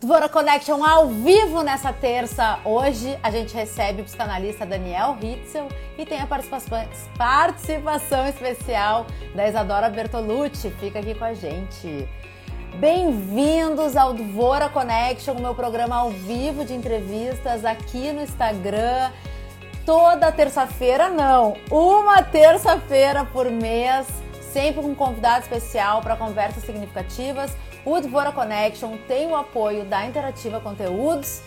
Dvora Connection ao vivo nessa terça. Hoje a gente recebe o psicanalista Daniel Hitzel e tem a participação, participação especial da Isadora Bertolucci. Fica aqui com a gente. Bem-vindos ao Dvora Connection, o meu programa ao vivo de entrevistas aqui no Instagram. Toda terça-feira, não, uma terça-feira por mês, sempre com um convidado especial para conversas significativas o Dvora Connection tem o apoio da Interativa Conteúdos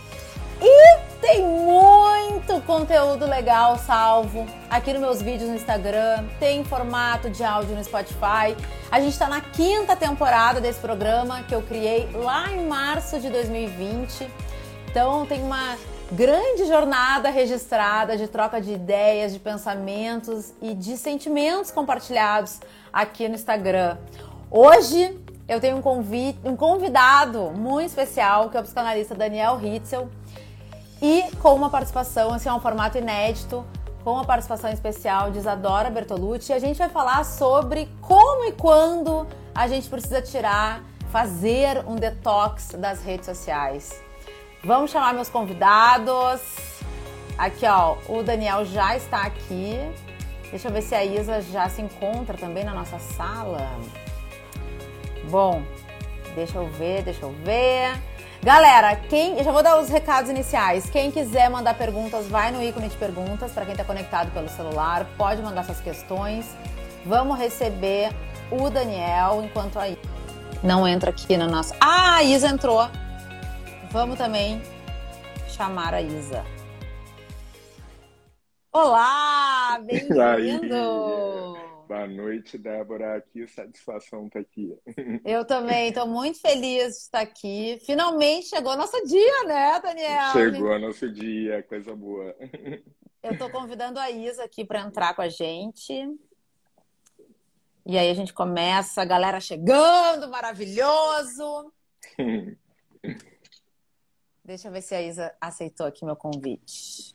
e tem muito conteúdo legal salvo aqui nos meus vídeos no Instagram, tem formato de áudio no Spotify. A gente está na quinta temporada desse programa que eu criei lá em março de 2020. Então tem uma grande jornada registrada de troca de ideias, de pensamentos e de sentimentos compartilhados aqui no Instagram. Hoje eu tenho um, um convidado muito especial, que é o psicanalista Daniel Hitzel, e com uma participação, assim, é um formato inédito, com a participação especial de Isadora Bertolucci. E a gente vai falar sobre como e quando a gente precisa tirar, fazer um detox das redes sociais. Vamos chamar meus convidados. Aqui, ó, o Daniel já está aqui. Deixa eu ver se a Isa já se encontra também na nossa sala. Bom, deixa eu ver, deixa eu ver. Galera, quem. Eu já vou dar os recados iniciais. Quem quiser mandar perguntas, vai no ícone de perguntas. Para quem está conectado pelo celular, pode mandar suas questões. Vamos receber o Daniel enquanto aí não entra aqui na nossa. Ah, a Isa entrou. Vamos também chamar a Isa. Olá, bem-vindo! Boa noite, Débora. Que satisfação estar tá aqui. Eu também estou muito feliz de estar aqui. Finalmente chegou nosso dia, né, Daniel? Chegou nosso dia, coisa boa. Eu estou convidando a Isa aqui para entrar com a gente. E aí a gente começa, a galera chegando, maravilhoso. Deixa eu ver se a Isa aceitou aqui meu convite.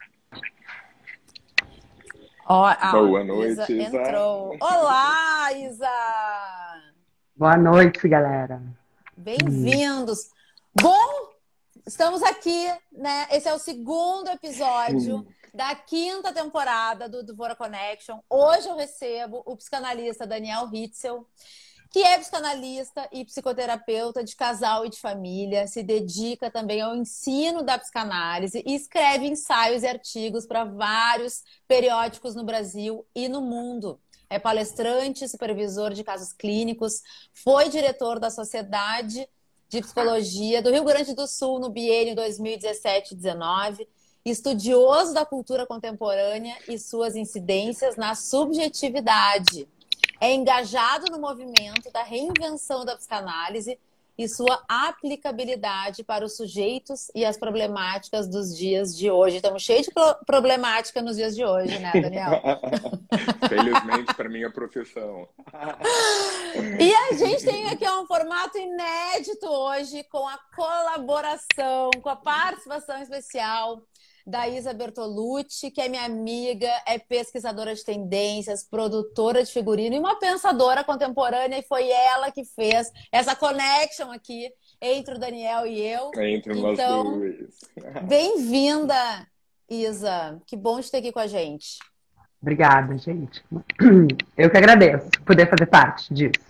Ó, Boa noite, Isa, Isa. Entrou. Olá, Isa! Boa noite, galera. Bem-vindos. Bom, estamos aqui, né? Esse é o segundo episódio hum. da quinta temporada do Dvora Connection. Hoje eu recebo o psicanalista Daniel Hitzel que é psicanalista e psicoterapeuta de casal e de família, se dedica também ao ensino da psicanálise e escreve ensaios e artigos para vários periódicos no Brasil e no mundo. É palestrante, supervisor de casos clínicos, foi diretor da Sociedade de Psicologia do Rio Grande do Sul no biênio 2017-19, estudioso da cultura contemporânea e suas incidências na subjetividade é engajado no movimento da reinvenção da psicanálise e sua aplicabilidade para os sujeitos e as problemáticas dos dias de hoje. Estamos cheios de problemática nos dias de hoje, né, Daniel? Felizmente para minha profissão. e a gente tem aqui um formato inédito hoje com a colaboração, com a participação especial da Isa Bertolucci, que é minha amiga, é pesquisadora de tendências, produtora de figurino e uma pensadora contemporânea, e foi ela que fez essa connection aqui entre o Daniel e eu. Entre nós então, dois. Bem-vinda, Isa. Que bom te ter aqui com a gente. Obrigada, gente. Eu que agradeço poder fazer parte disso.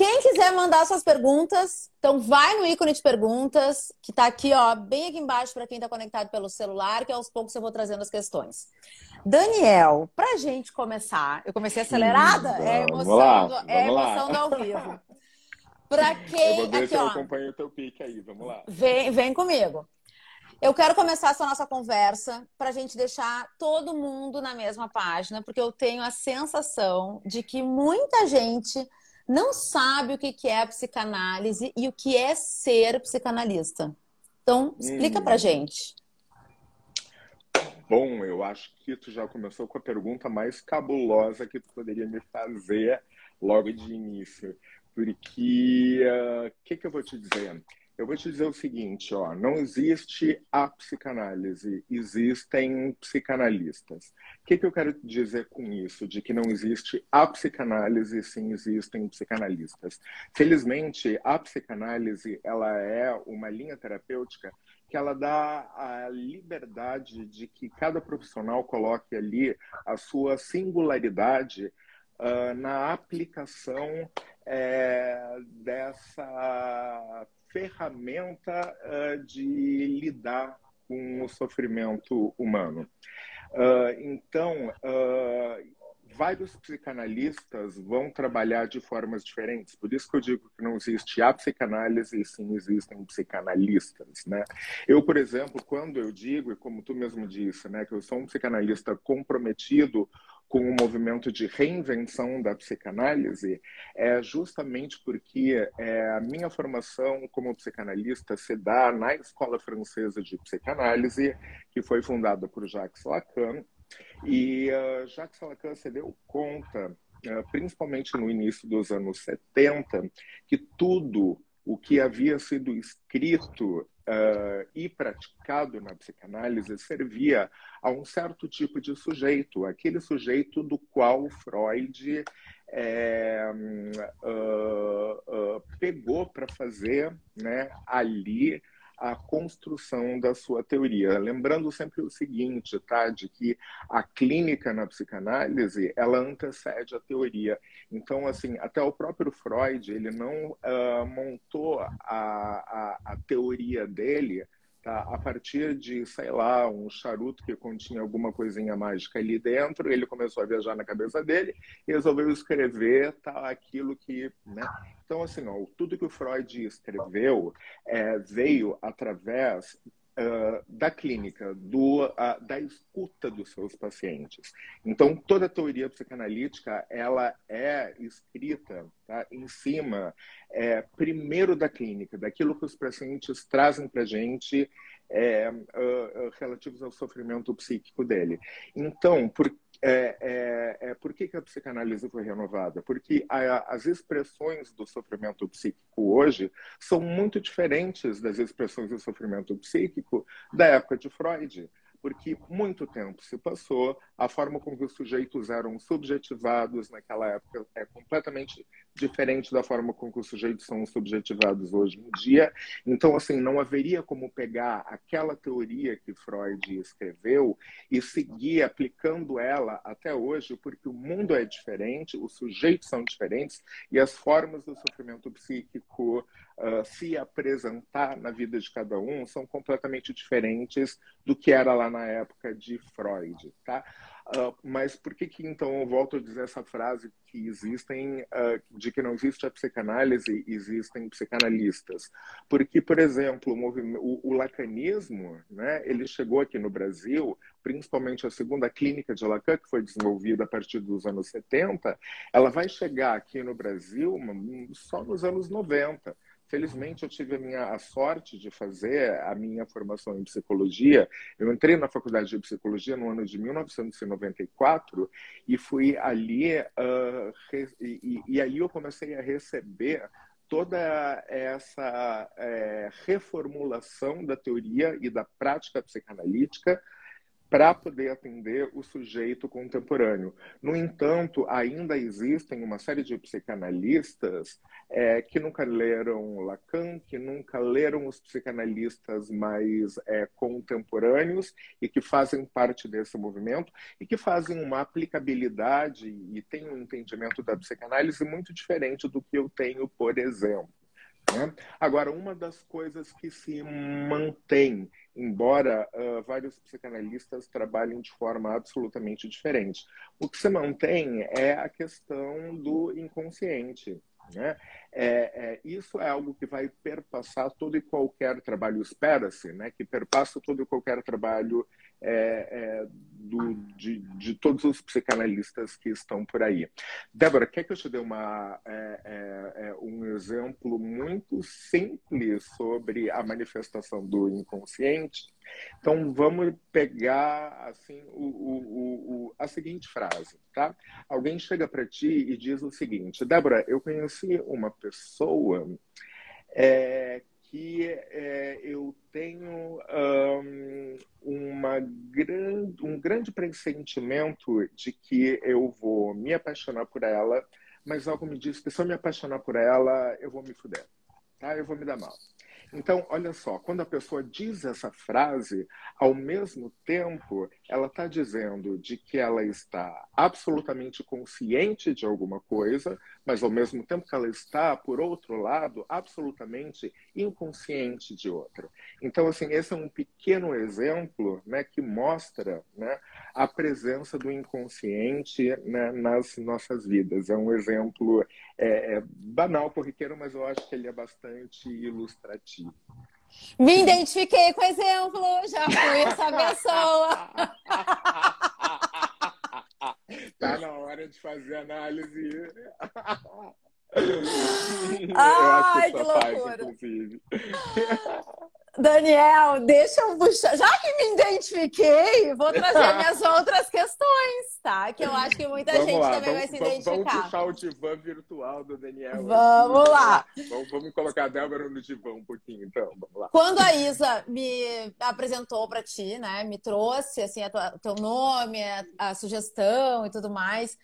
Quem quiser mandar suas perguntas, então vai no ícone de perguntas, que está aqui, ó, bem aqui embaixo para quem está conectado pelo celular, que aos poucos eu vou trazendo as questões. Daniel, para a gente começar, eu comecei acelerada, hum, é emoção, lá, do, é emoção do ao vivo. Para quem. Eu vou aqui, se ó, eu acompanho o teu pique aí, vamos lá. Vem, vem comigo. Eu quero começar essa nossa conversa para a gente deixar todo mundo na mesma página, porque eu tenho a sensação de que muita gente não sabe o que é a psicanálise e o que é ser psicanalista. Então, explica hum. pra gente. Bom, eu acho que tu já começou com a pergunta mais cabulosa que tu poderia me fazer logo de início. Porque, o uh, que, que eu vou te dizer? eu vou te dizer o seguinte, ó, não existe a psicanálise, existem psicanalistas. Que, que eu quero dizer com isso, de que não existe a psicanálise, sim existem psicanalistas? Felizmente, a psicanálise ela é uma linha terapêutica que ela dá a liberdade de que cada profissional coloque ali a sua singularidade uh, na aplicação é, dessa ferramenta uh, de lidar com o sofrimento humano. Uh, então, uh, vários psicanalistas vão trabalhar de formas diferentes. Por isso que eu digo que não existe a psicanálise e sim existem psicanalistas, né? Eu, por exemplo, quando eu digo, e como tu mesmo disse, né, que eu sou um psicanalista comprometido com o movimento de reinvenção da psicanálise é justamente porque é, a minha formação como psicanalista se dá na Escola Francesa de Psicanálise, que foi fundada por Jacques Lacan, e uh, Jacques Lacan se deu conta, uh, principalmente no início dos anos 70, que tudo o que havia sido escrito uh, e praticado na psicanálise servia a um certo tipo de sujeito, aquele sujeito do qual Freud é, uh, uh, pegou para fazer né, ali a construção da sua teoria. Lembrando sempre o seguinte, tá? De que a clínica na psicanálise, ela antecede a teoria. Então, assim, até o próprio Freud, ele não uh, montou a, a, a teoria dele Tá? A partir de, sei lá, um charuto que continha alguma coisinha mágica ali dentro, ele começou a viajar na cabeça dele e resolveu escrever tá, aquilo que. Né? Então, assim, ó, tudo que o Freud escreveu é, veio através uh, da clínica, do, uh, da escuta dos seus pacientes. Então, toda a teoria psicanalítica ela é escrita tá, em cima, é, primeiro da clínica, daquilo que os pacientes trazem para a gente é, uh, relativos ao sofrimento psíquico dele. Então, por é, é, é, por que, que, a psicanálise foi renovada? Porque a, as expressões do sofrimento psíquico hoje são muito diferentes das expressões do sofrimento psíquico da época de Freud porque muito tempo se passou, a forma como os sujeitos eram subjetivados naquela época é completamente diferente da forma como os sujeitos são subjetivados hoje em dia. Então, assim, não haveria como pegar aquela teoria que Freud escreveu e seguir aplicando ela até hoje, porque o mundo é diferente, os sujeitos são diferentes e as formas do sofrimento psíquico uh, se apresentar na vida de cada um são completamente diferentes do que era lá na época de Freud, tá? Uh, mas por que que então eu volto a dizer essa frase que existem uh, de que não existe a psicanálise existem psicanalistas porque por exemplo o, o, o, lacanismo né ele chegou aqui no Brasil principalmente a segunda clínica de Lacan que foi desenvolvida a partir dos anos 70 ela vai chegar aqui no Brasil só nos anos 90 Felizmente, eu tive a, minha, a sorte de fazer a minha formação em psicologia. Eu entrei na faculdade de psicologia no ano de 1994 e fui ali, uh, e, e, aí eu comecei a receber toda essa é, reformulação da teoria e da prática psicanalítica para poder atender o sujeito contemporâneo. No entanto, ainda existem uma série de psicanalistas é, que nunca leram Lacan, que nunca leram os psicanalistas mais é, contemporâneos e que fazem parte desse movimento e que fazem uma aplicabilidade e têm um entendimento da psicanálise muito diferente do que eu tenho, por exemplo. Né? Agora, uma das coisas que se mantém, embora uh, vários psicanalistas trabalhem de forma absolutamente diferente, o que se mantém é a questão do inconsciente. Né? É, é, isso é algo que vai perpassar todo e qualquer trabalho, espera-se, né? que perpassa todo e qualquer trabalho é, é, do, de, de, todos os psicanalistas que estão por aí. Débora, quer que eu te dê uma, é, é, é, um exemplo muito simples sobre a manifestação do inconsciente? Então, vamos pegar assim o, o, o, a seguinte frase, tá? Alguém chega para ti e diz o seguinte, Débora, eu conheci uma pessoa é, que eu tenho um, uma grande, um grande pressentimento de que eu vou me apaixonar por ela, mas algo me diz que se eu me apaixonar por ela, eu vou me fuder, tá? Eu vou me dar mal. Então, olha só, quando a pessoa diz essa frase, ao mesmo tempo, ela está dizendo de que ela está absolutamente consciente de alguma coisa, mas ao mesmo tempo que ela está, por outro lado, absolutamente inconsciente de outra. Então, assim, esse é um pequeno exemplo né, que mostra né, a presença do inconsciente né, nas nossas vidas. É um exemplo é, é banal, corriqueiro, mas eu acho que ele é bastante ilustrativo. Me identifiquei com o exemplo, já fui essa pessoa. tá na hora de fazer análise. Ai, que loucura. Faz, Daniel, deixa eu puxar. Já que me identifiquei, vou trazer minhas outras questões, tá? Que eu acho que muita vamos gente lá, também vamos, vai se vamos, identificar. Vamos puxar o divã virtual do Daniel. Vamos aqui. lá. Vamos, vamos, colocar a Débora no divã um pouquinho, então. Vamos lá. Quando a Isa me apresentou para ti, né? Me trouxe assim, o teu nome, a, a sugestão e tudo mais,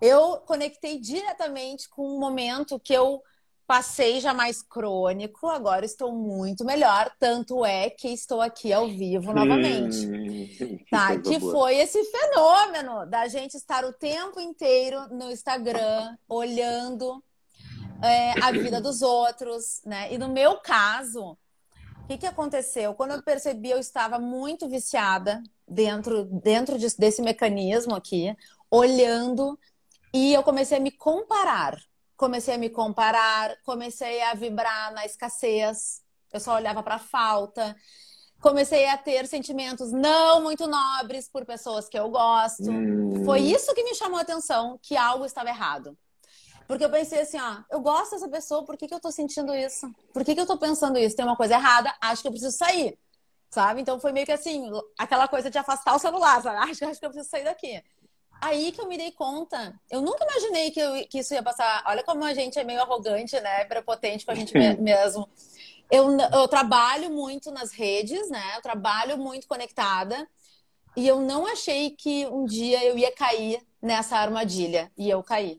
eu conectei diretamente com um momento que eu Passei já mais crônico, agora estou muito melhor. Tanto é que estou aqui ao vivo novamente. Hum, tá? Que foi esse fenômeno da gente estar o tempo inteiro no Instagram, olhando é, a vida dos outros, né? E no meu caso, o que, que aconteceu? Quando eu percebi, eu estava muito viciada dentro, dentro desse mecanismo aqui, olhando, e eu comecei a me comparar comecei a me comparar, comecei a vibrar na escassez, eu só olhava para a falta. Comecei a ter sentimentos não muito nobres por pessoas que eu gosto. Hum. Foi isso que me chamou a atenção, que algo estava errado. Porque eu pensei assim, ó, eu gosto dessa pessoa, por que, que eu tô sentindo isso? Por que, que eu tô pensando isso? Tem uma coisa errada, acho que eu preciso sair. Sabe? Então foi meio que assim, aquela coisa de afastar o celular, sabe? Acho, acho que eu preciso sair daqui aí que eu me dei conta. Eu nunca imaginei que, eu, que isso ia passar. Olha como a gente é meio arrogante, né? Prepotente com a gente mesmo. Eu, eu trabalho muito nas redes, né? Eu trabalho muito conectada. E eu não achei que um dia eu ia cair nessa armadilha. E eu caí.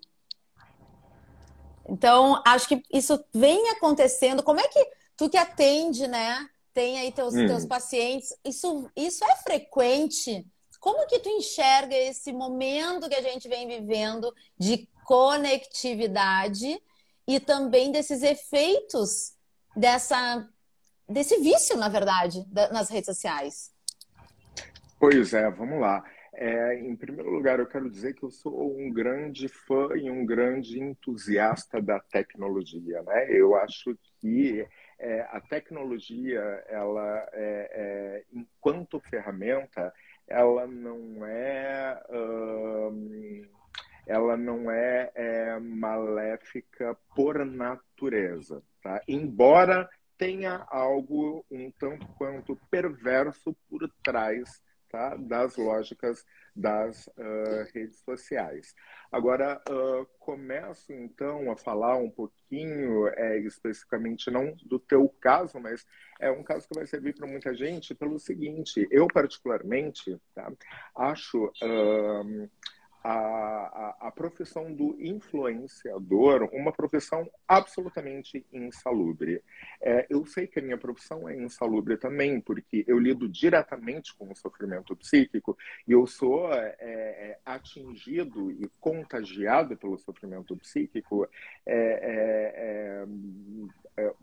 Então, acho que isso vem acontecendo. Como é que tu que atende, né? Tem aí teus, hum. teus pacientes. Isso, isso é frequente como que tu enxerga esse momento que a gente vem vivendo de conectividade e também desses efeitos dessa desse vício, na verdade, nas redes sociais? Pois é, vamos lá. É, em primeiro lugar, eu quero dizer que eu sou um grande fã e um grande entusiasta da tecnologia. Né? Eu acho que é, a tecnologia, ela, é, é enquanto ferramenta, ela não é ela não é, é, maléfica por natureza, tá? Embora tenha algo um tanto quanto perverso por trás tá? das lógicas das uh, redes sociais. Agora, uh, começo então a falar um pouquinho, é, especificamente não do teu caso, mas é um caso que vai servir para muita gente pelo seguinte: eu, particularmente, tá, acho. Uh, a, a, a, profissão do influenciador uma profissão absolutamente insalubre. É, eu sei que a minha profissão é insalubre também, porque eu lido diretamente com o sofrimento psíquico e eu sou é, é, atingido e contagiado pelo sofrimento psíquico é, é, é,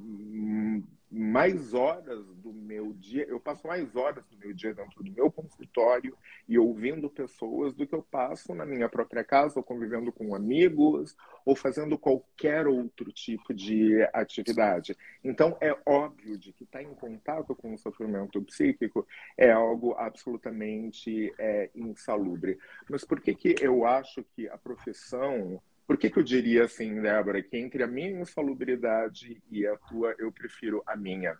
mais horas do meu dia, eu passo mais horas do meu dia dentro do meu consultório e ouvindo pessoas do que eu passo na minha própria casa, ou convivendo com amigos, ou fazendo qualquer outro tipo de atividade. Então, é óbvio de que estar tá em contato com o sofrimento psíquico é algo absolutamente é, insalubre. Mas por que, que eu acho que a profissão por que, que eu diria assim, Débora, que entre a minha insalubridade e a tua, eu prefiro a minha?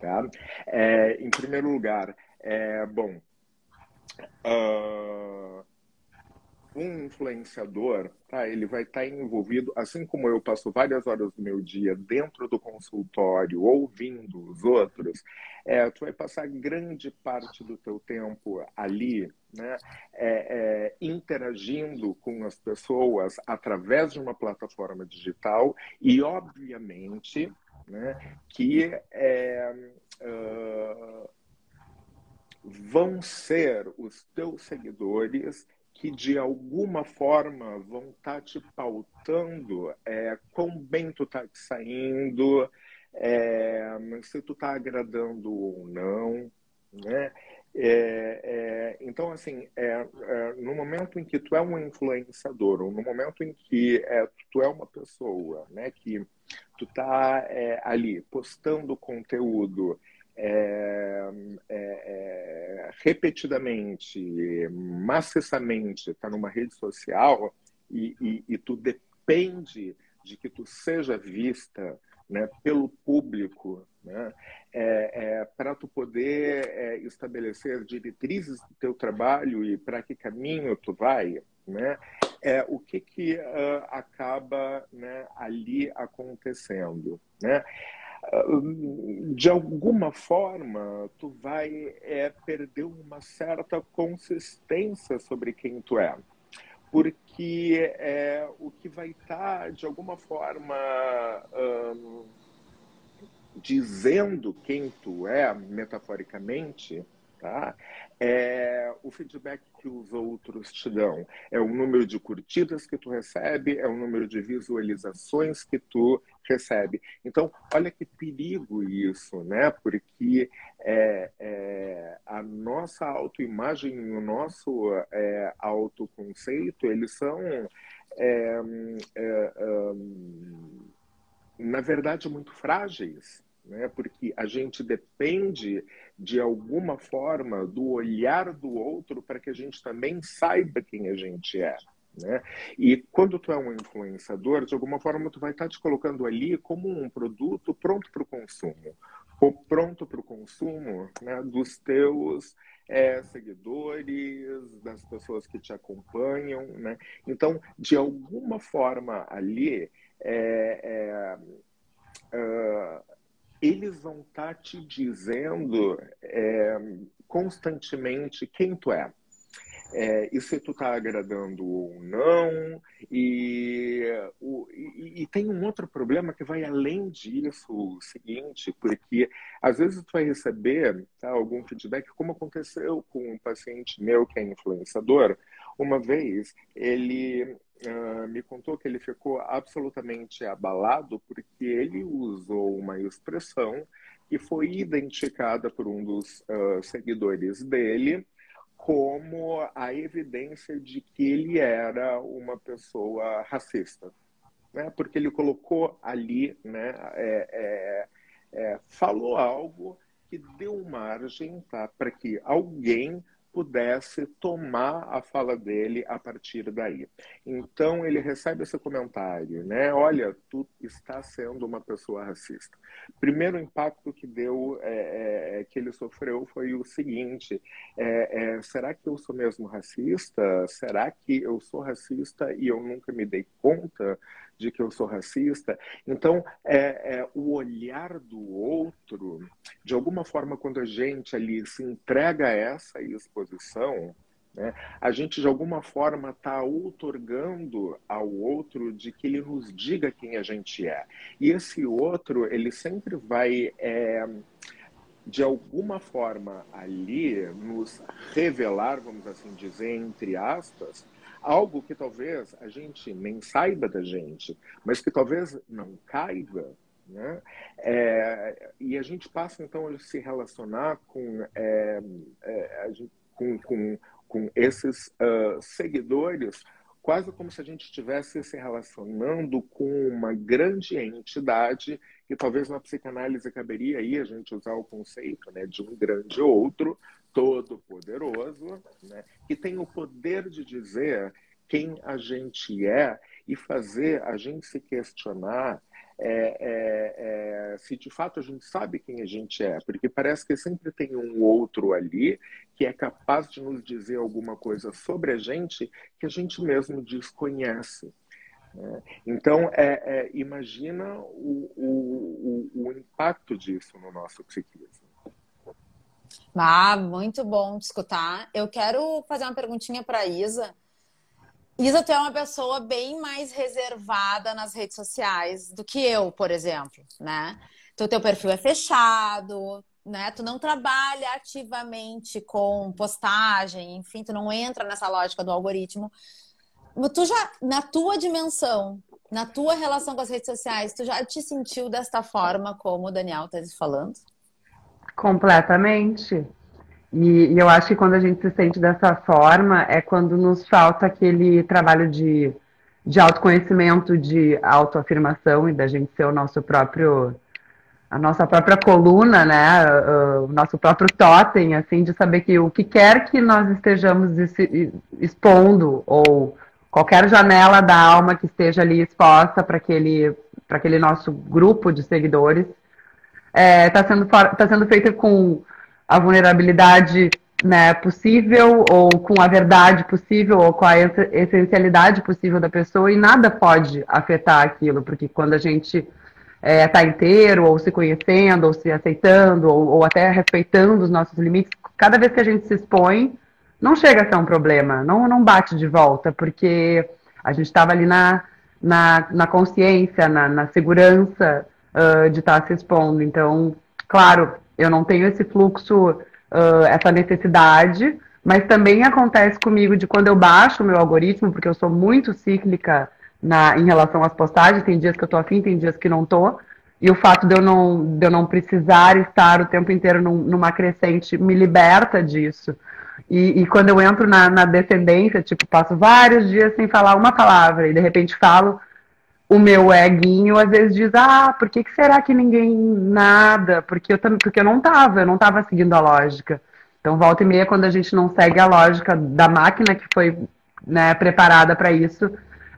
Tá? É, em primeiro lugar, é, bom, uh, um influenciador, tá? Ele vai estar envolvido, assim como eu passo várias horas do meu dia dentro do consultório ouvindo os outros, é, tu vai passar grande parte do teu tempo ali, né? É, é, interagindo com as pessoas através de uma plataforma digital e, obviamente, né, que uh, vão ser os teus seguidores que de alguma forma vão estar tá te pautando é, quão bem tu tá te saindo, é, se tu tá agradando ou não, né? É, é, então, assim, é, é, no momento em que tu é um influenciador, ou no momento em que é, tu é uma pessoa, né, que tu tá ali postando conteúdo é, é, é, repetidamente, maciçamente, está numa rede social e, e, e, tu depende de que tu seja vista né, pelo público, né, é, é, para tu poder é, estabelecer diretrizes do teu trabalho e para que caminho tu vai, né, é, o que, que uh, acaba né, ali acontecendo. Né? De alguma forma, tu vai é, perder uma certa consistência sobre quem tu é. Porque é, o que vai estar, tá, de alguma forma, hum, dizendo quem tu é, metaforicamente, tá? é o feedback que os outros te dão. É o número de curtidas que tu recebe, é o número de visualizações que tu recebe. Então, olha que perigo isso, né? Porque é, é, a nossa autoimagem e o nosso é, autoconceito, eles são, é, é, na verdade, muito frágeis né? porque a gente depende, de alguma forma, do olhar do outro para que a gente também saiba quem a gente é. Né? E quando tu é um influenciador, de alguma forma tu vai estar te colocando ali como um produto pronto para o consumo, ou pronto para o consumo né, dos teus é, seguidores, das pessoas que te acompanham. Né? Então, de alguma forma ali, é, é, uh, eles vão estar tá te dizendo é, constantemente quem tu é. É, e se tu está agradando ou não. E, o, e, e, tem um outro problema que vai além disso, o seguinte, porque às vezes tu vai receber tá, algum feedback, como aconteceu com um paciente meu que é influenciador. Uma vez ele uh, me contou que ele ficou absolutamente abalado porque ele usou uma expressão que foi identificada por um dos uh, seguidores dele como a evidência de que ele era uma pessoa racista, né? Porque ele colocou ali, né? É, é, é, falou algo que deu margem tá, para que alguém pudesse tomar a fala dele a partir daí. Então ele recebe esse comentário, né? Olha, tu está sendo uma pessoa racista. Primeiro impacto que deu, é, é, é, que ele sofreu foi o seguinte: é, é, será que eu sou mesmo racista? Será que eu sou racista e eu nunca me dei conta? De que eu sou racista. Então, é, é, o olhar do outro, de alguma forma, quando a gente ali se entrega a essa exposição, né, a gente de alguma forma está outorgando ao outro de que ele nos diga quem a gente é. E esse outro, ele sempre vai. É, de alguma forma ali nos revelar, vamos assim dizer, entre aspas, algo que talvez a gente nem saiba da gente, mas que talvez não caiba, né? É, e a gente passa então a se relacionar com, é, é, gente, com, com, com, esses uh, seguidores quase como se a gente estivesse se relacionando com uma grande entidade que talvez na psicanálise caberia aí a gente usar o conceito né, de um grande outro, todo-poderoso, né, que tem o poder de dizer quem a gente é e fazer a gente se questionar é, é, é, se de fato a gente sabe quem a gente é, porque parece que sempre tem um outro ali que é capaz de nos dizer alguma coisa sobre a gente que a gente mesmo desconhece. Né? Então, é, é, imagina o, o, o, o impacto disso no nosso psiquismo. Ah, muito bom de escutar. Eu quero fazer uma perguntinha para Isa. Isa, tu é uma pessoa bem mais reservada nas redes sociais do que eu, por exemplo, né? Então, teu perfil é fechado, né? Tu não trabalha ativamente com postagem, enfim, tu não entra nessa lógica do algoritmo. Tu já, na tua dimensão, na tua relação com as redes sociais, tu já te sentiu desta forma como o Daniel está falando? Completamente. E, e, eu acho que quando a gente se sente dessa forma é quando nos falta aquele trabalho de, de autoconhecimento, de autoafirmação e da gente ser o nosso próprio a nossa própria coluna, né, o nosso próprio totem, assim, de saber que o que quer que nós estejamos expondo ou qualquer janela da alma que esteja ali exposta para aquele para aquele nosso grupo de seguidores está é, tá sendo, tá sendo feita com a vulnerabilidade né, possível, ou com a verdade possível, ou com a essencialidade possível da pessoa, e nada pode afetar aquilo, porque quando a gente está é, tá inteiro, ou se conhecendo, ou se aceitando, ou, ou, até respeitando os nossos limites, cada vez que a gente se expõe, não chega a ser um problema, não, não bate de volta, porque a gente estava ali na, na, na consciência, na, na segurança uh, de estar se expondo. Então, claro, eu não tenho esse fluxo, uh, essa necessidade, mas também acontece comigo de quando eu baixo o meu algoritmo, porque eu sou muito cíclica na, em relação às postagens, tem dias que eu tô afim, tem dias que não tô. E o fato de eu não, de eu não precisar estar o tempo inteiro num, numa crescente me liberta disso. E, e quando eu entro na, na descendência, tipo, passo vários dias sem falar uma palavra e de repente falo, o meu eguinho às vezes diz, ah, por que, que será que ninguém nada? Porque eu, porque eu não tava, eu não tava seguindo a lógica. Então, volta e meia, quando a gente não segue a lógica da máquina que foi né, preparada para isso,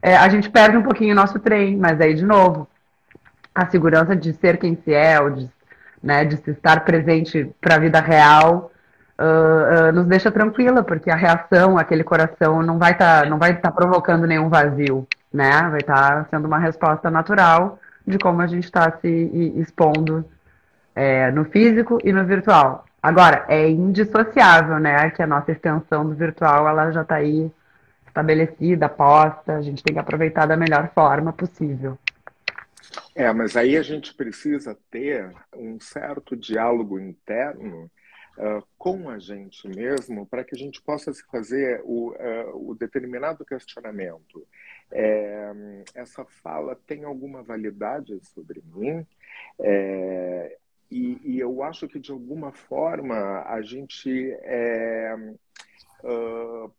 é, a gente perde um pouquinho o nosso trem, mas aí, de novo, a segurança de ser quem se é, ou de, né, de se estar presente para a vida real, uh, uh, nos deixa tranquila, porque a reação, aquele coração, não vai estar tá, não vai tá provocando nenhum vazio né? Vai estar tá sendo uma resposta natural de como a gente está se expondo é, no físico e no virtual. Agora, é indissociável, né? Que a nossa extensão do virtual ela já está aí estabelecida, posta, a gente tem que aproveitar da melhor forma possível. É, mas aí a gente precisa ter um certo diálogo interno uh, com a gente mesmo para que a gente possa se fazer o, uh, o determinado questionamento é, essa fala tem alguma validade sobre mim? É, e, e, eu acho que, de alguma forma, a gente está é, uh,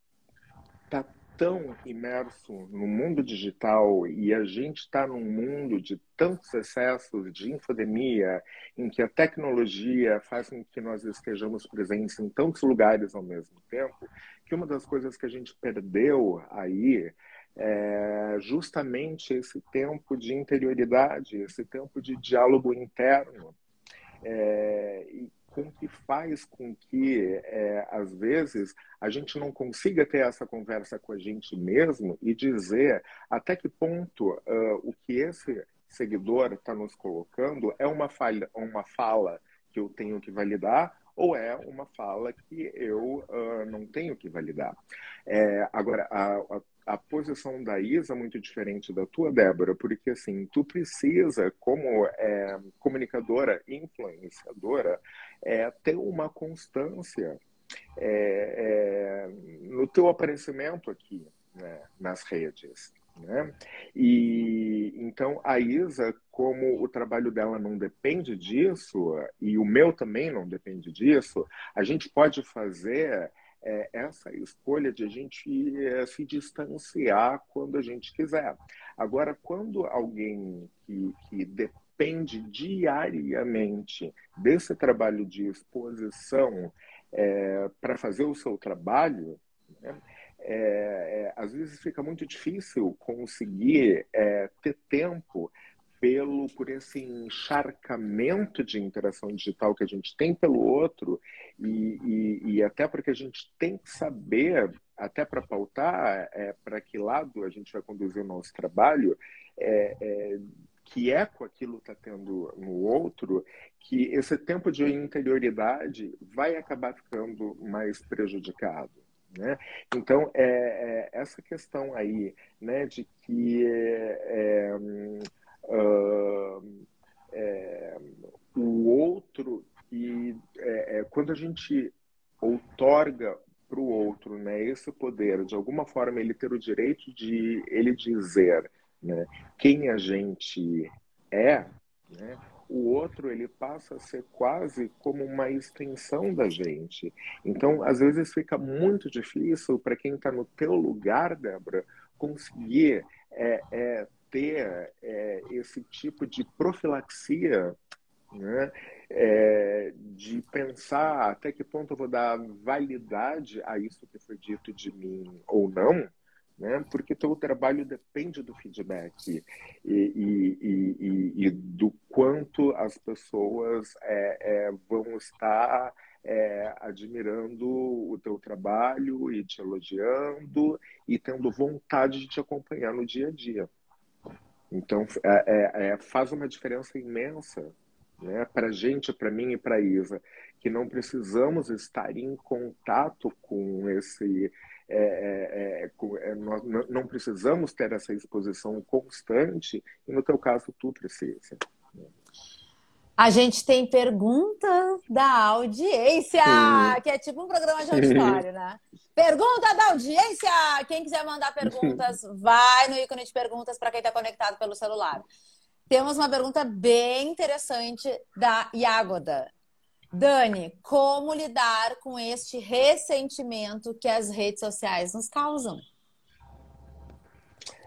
tão imerso no mundo digital e a gente está num mundo de tantos excessos de infodemia, em que a tecnologia faz com que nós estejamos presentes em tantos lugares ao mesmo tempo, que uma das coisas que a gente perdeu aí é justamente esse tempo de interioridade, esse tempo de diálogo interno, é, e com que faz com que, é, às vezes, a gente não consiga ter essa conversa com a gente mesmo e dizer até que ponto uh, o que esse seguidor está nos colocando é uma, falha, uma fala que eu tenho que validar ou é uma fala que eu uh, não tenho que validar. É, agora, a, a, a, posição da Isa é muito diferente da tua, Débora, porque assim, tu precisa, como é, comunicadora, influenciadora, é, ter uma constância é, é no teu aparecimento aqui né, nas redes. Né? E então a Isa, como o trabalho dela não depende disso, e o meu também não depende disso, a gente pode fazer é, essa escolha de a gente é, se distanciar quando a gente quiser. Agora, quando alguém que, que depende diariamente desse trabalho de exposição é, para fazer o seu trabalho, né? é, é, às vezes fica muito difícil conseguir é, ter tempo pelo por esse encharcamento de interação digital que a gente tem pelo outro e, e, e até porque a gente tem que saber até para pautar é, para que lado a gente vai conduzir o nosso trabalho é, é, que eco aquilo está tendo no outro, que esse tempo de interioridade vai acabar ficando mais prejudicado. Né? Então, é, é, essa questão aí né, de que é, uh, o outro, e é, é, quando a gente outorga para o outro né, esse poder, de alguma forma ele ter o direito de ele dizer né, quem a gente é, né, o outro ele passa a ser quase como uma extensão da gente. Então, às vezes fica muito difícil para quem está no teu lugar, Débora, conseguir é, é, ter é, esse tipo de profilaxia, né? É, de pensar até que ponto eu vou dar validade a isso que foi dito de mim ou não, né? porque teu trabalho depende do feedback e, e, e, e do quanto as pessoas é, é, vão estar é, admirando o teu trabalho e te elogiando e tendo vontade de te acompanhar no dia a dia. Então, é, é, é faz uma diferença imensa né, para a gente, para mim e para a Isa, que não precisamos estar em contato com esse é, é, é, é nós não precisamos ter essa exposição constante, e no teu caso tu precisa. A gente tem pergunta da audiência, Sim. que é tipo um programa de auditório, né? Pergunta da audiência! Quem quiser mandar perguntas, vai no ícone de perguntas para quem está conectado pelo celular. Temos uma pergunta bem interessante da Yagoda. Dani, como lidar com este ressentimento que as redes sociais nos causam?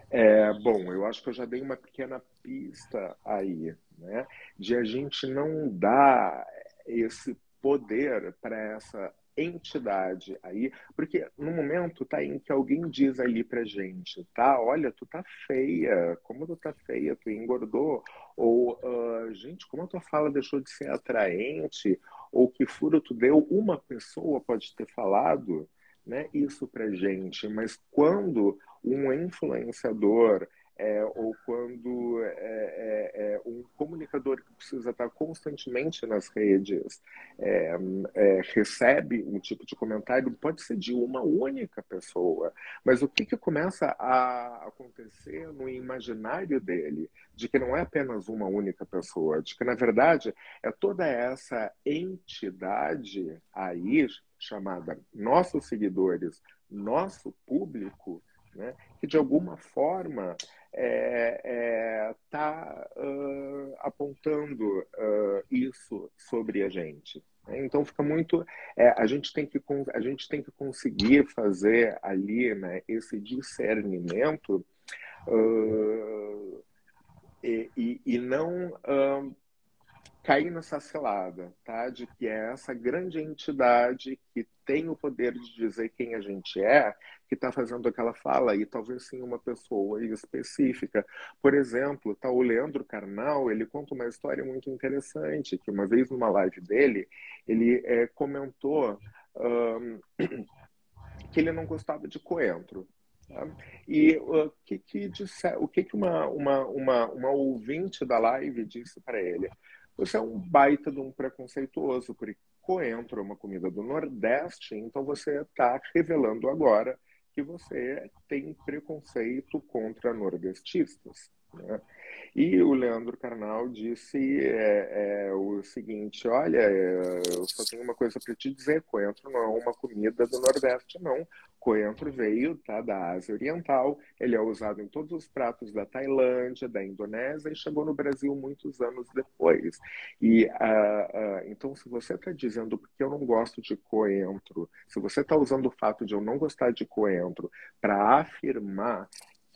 É, bom, eu acho que eu já dei uma pequena pista aí, né? De a gente não dar esse poder para essa entidade aí, porque no momento tá em que alguém diz ali pra gente, tá? Olha, tu tá feia, como tu tá feia, tu engordou, ou uh, gente, como a tua fala deixou de ser atraente, ou que furo tu deu, uma pessoa pode ter falado, né, isso pra gente, mas quando um influenciador é, ou quando é, é, é, um comunicador que precisa estar constantemente nas redes é, é, recebe um tipo de comentário, pode ser de uma única pessoa, mas o que, que começa a acontecer no imaginário dele, de que não é apenas uma única pessoa, de que na verdade é toda essa entidade aí chamada nossos seguidores, nosso público, né, que de alguma forma está é, é, uh, apontando uh, isso sobre a gente. Né? Então fica muito, é, a gente tem que a gente tem que conseguir fazer ali, né, esse discernimento uh, e, e, e, não cair nessa cilada, tá? De que é essa grande entidade que tem o poder de dizer quem a gente é, que está fazendo aquela fala, e talvez sim uma pessoa específica. Por exemplo, tá o Leandro Carnal, ele conta uma história muito interessante, que uma vez numa live dele, ele é, comentou um, que ele não gostava de coentro. Tá? E o que que, disse, o que, que uma, uma, uma, uma ouvinte da live disse para ele? Você é um baita de um preconceituoso, coentro uma comida do Nordeste, então você está revelando agora que você tem preconceito contra nordestistas. Né? E o Leandro Carnal disse é, é, o seguinte: olha, é, eu só tenho uma coisa para te dizer: coentro não é uma comida do Nordeste, não. Coentro veio tá, da Ásia Oriental, ele é usado em todos os pratos da Tailândia, da Indonésia e chegou no Brasil muitos anos depois. E uh, uh, então, se você está dizendo porque eu não gosto de coentro, se você está usando o fato de eu não gostar de coentro para afirmar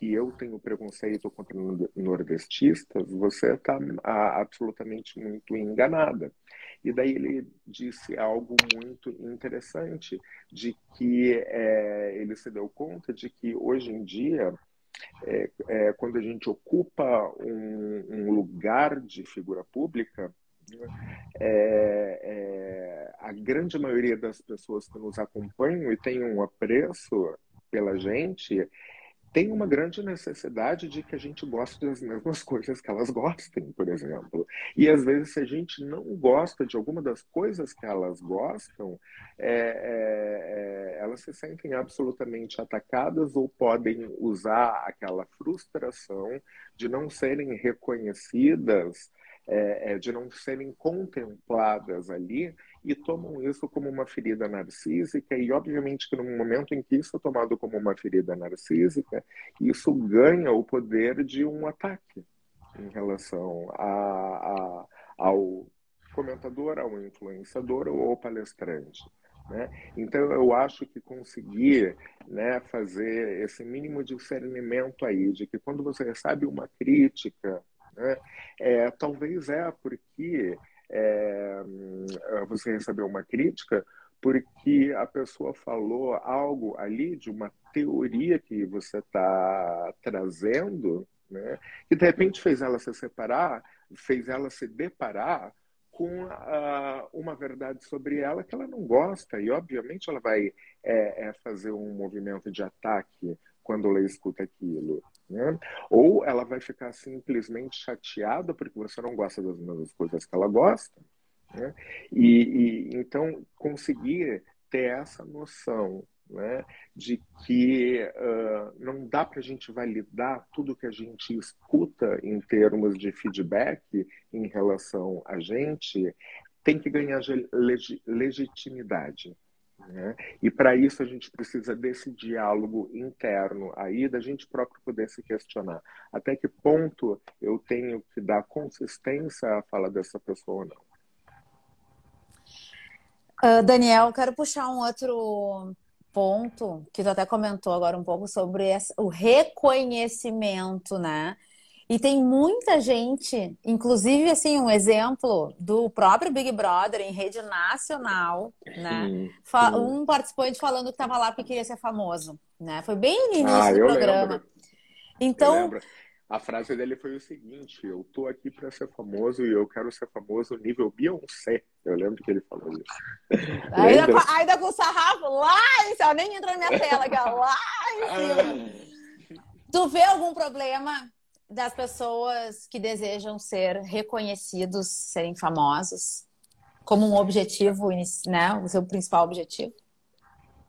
que eu tenho preconceito contra nordestistas, você está absolutamente muito enganada. E daí ele disse algo muito interessante, de que é, ele se deu conta de que hoje em dia é, é, quando a gente ocupa um, um lugar de figura pública, é, é, a grande maioria das pessoas que nos acompanham e têm um apreço pela gente tem uma grande necessidade de que a gente goste das mesmas coisas que elas gostem, por exemplo. E às vezes, se a gente não gosta de alguma das coisas que elas gostam, é, é, é, elas se sentem absolutamente atacadas ou podem usar aquela frustração de não serem reconhecidas é, é, de não serem contempladas ali e tomam isso como uma ferida narcísica e obviamente que no momento em que isso é tomado como uma ferida narcísica, isso ganha o poder de um ataque em relação a, a, ao comentador, ao influenciador ou ao palestrante. Né? Então, eu acho que conseguir né, fazer esse mínimo discernimento aí, de que quando você recebe uma crítica, né? É, talvez é porque é, você recebeu uma crítica porque a pessoa falou algo ali de uma teoria que você está trazendo, né? que de repente fez ela se separar, fez ela se deparar com uh, uma verdade sobre ela que ela não gosta e obviamente ela vai é, é fazer um movimento de ataque quando ela escuta aquilo. Né? Ou ela vai ficar simplesmente chateada porque você não gosta das mesmas coisas que ela gosta. Né? E, e então conseguir ter essa noção né, de que uh, não dá para a gente validar tudo que a gente escuta em termos de feedback em relação a gente, tem que ganhar leg legitimidade. Né? E para isso a gente precisa desse diálogo interno aí, da gente próprio poder se questionar até que ponto eu tenho que dar consistência à fala dessa pessoa ou não. Uh, Daniel, quero puxar um outro ponto que tu até comentou agora um pouco sobre o reconhecimento, né? E tem muita gente, inclusive assim, um exemplo do próprio Big Brother em rede nacional, né? Sim, sim. Um participante falando que estava lá porque queria ser famoso, né? Foi bem no início ah, do programa. Lembro. Então, a frase dele foi o seguinte: eu tô aqui para ser famoso e eu quero ser famoso nível Beyoncé. Eu lembro que ele falou isso. Ainda, com, ainda com o sarrafo lá em cima, nem entra na minha tela, que é lá em cima. tu vê algum problema das pessoas que desejam ser reconhecidos, serem famosos, como um objetivo, né? O seu principal objetivo?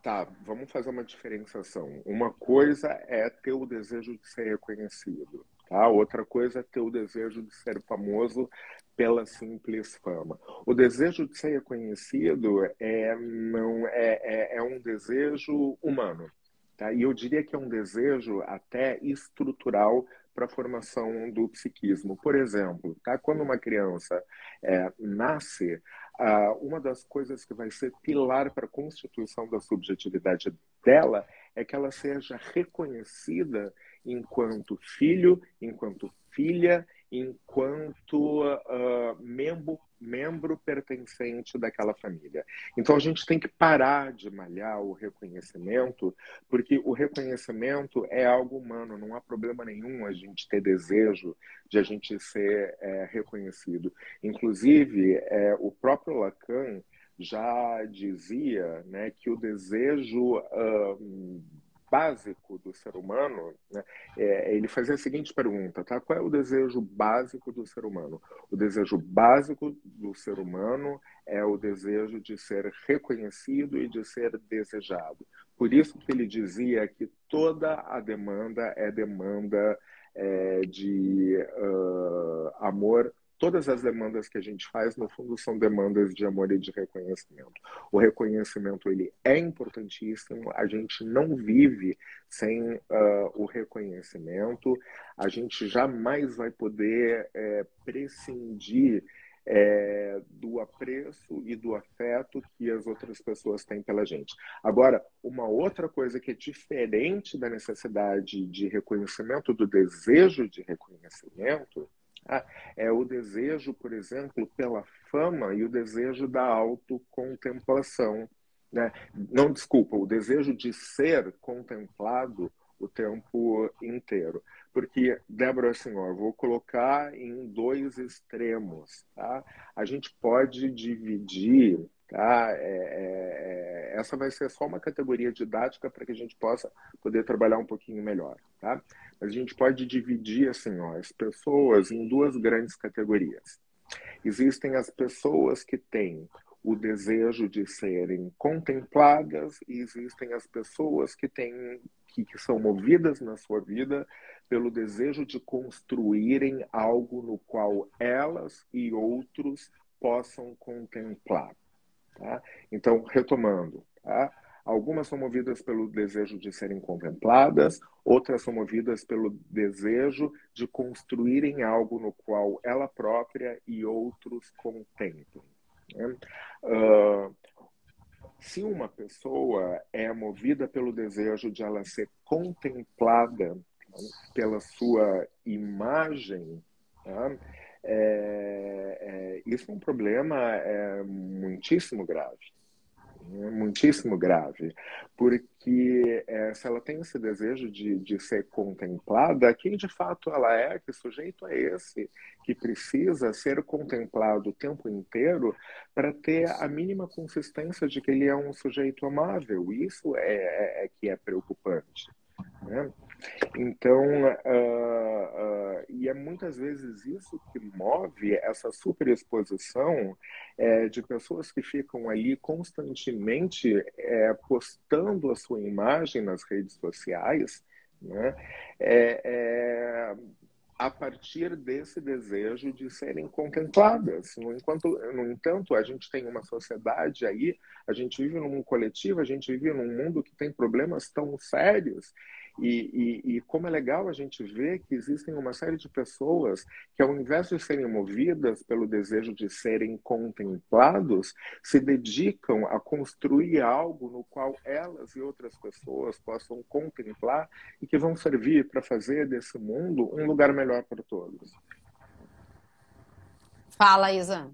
Tá, vamos fazer uma diferenciação. Uma coisa é ter o desejo de ser reconhecido, tá? Outra coisa é ter o desejo de ser famoso pela simples fama. O desejo de ser reconhecido é não é, é, é um desejo humano, tá? E eu diria que é um desejo até estrutural para a formação do psiquismo. Por exemplo, tá? quando uma criança é, nasce, ah, uma das coisas que vai ser pilar para a constituição da subjetividade dela é que ela seja reconhecida enquanto filho, enquanto filha, enquanto uh, membro, membro pertencente daquela família. Então a gente tem que parar de malhar o reconhecimento, porque o reconhecimento é algo humano, não há problema nenhum a gente ter desejo de a gente ser é, reconhecido. Inclusive, é, o próprio Lacan já dizia né, que o desejo básico do ser humano, né, é, ele fazia a seguinte pergunta, tá? Qual é o desejo básico do ser humano? O desejo básico do ser humano é o desejo de ser reconhecido e de ser desejado. Por isso que ele dizia que toda a demanda é demanda é, de uh, amor todas as demandas que a gente faz, no fundo, são demandas de amor e de reconhecimento. O reconhecimento ele é importantíssimo. A gente não vive sem uh, o reconhecimento. A gente jamais vai poder é, prescindir é, do apreço e do afeto que as outras pessoas têm pela gente. Agora, uma outra coisa que é diferente da necessidade de reconhecimento, do desejo de reconhecimento, ah, é o desejo, por exemplo, pela fama e o desejo da autocontemplação. Né? Não, desculpa, o desejo de ser contemplado o tempo inteiro. Porque, Débora, assim, ó, vou colocar em dois extremos. Tá? A gente pode dividir É, é, é, essa vai ser só uma categoria didática para que a gente possa poder trabalhar um pouquinho melhor. Tá? Mas a gente pode dividir assim, ó, as pessoas em duas grandes categorias. Existem as pessoas que têm o desejo de serem contempladas e existem as pessoas que têm que, que são movidas na sua vida pelo desejo de construírem algo no qual elas e outros possam contemplar. Tá? Então, retomando, tá? algumas são movidas pelo desejo de serem contempladas, outras são movidas pelo desejo de construírem algo no qual ela própria e outros contemplam. Né? Uh, se uma pessoa é movida pelo desejo de ela ser contemplada pela sua imagem, tá? É, é, isso é um problema é, muitíssimo grave. É muitíssimo grave, porque é, se ela tem esse desejo de, de ser contemplada, quem de fato ela é, que sujeito é esse que precisa ser contemplado o tempo inteiro para ter a mínima consistência de que ele é um sujeito amável? Isso é, é, é que é preocupante. Né? Então, uh, uh, e é muitas vezes isso que move essa superexposição é, de pessoas que ficam ali constantemente é, postando a sua imagem nas redes sociais, né? É, é, a partir desse desejo de serem contempladas. No, enquanto, no entanto, a gente tem uma sociedade aí, a gente vive num coletivo, a gente vive num mundo que tem problemas tão sérios e, e, e, como é legal a gente ver que existem uma série de pessoas que, ao invés de serem movidas pelo desejo de serem contemplados, se dedicam a construir algo no qual elas e outras pessoas possam contemplar e que vão servir para fazer desse mundo um lugar melhor para todos. Fala, Isa.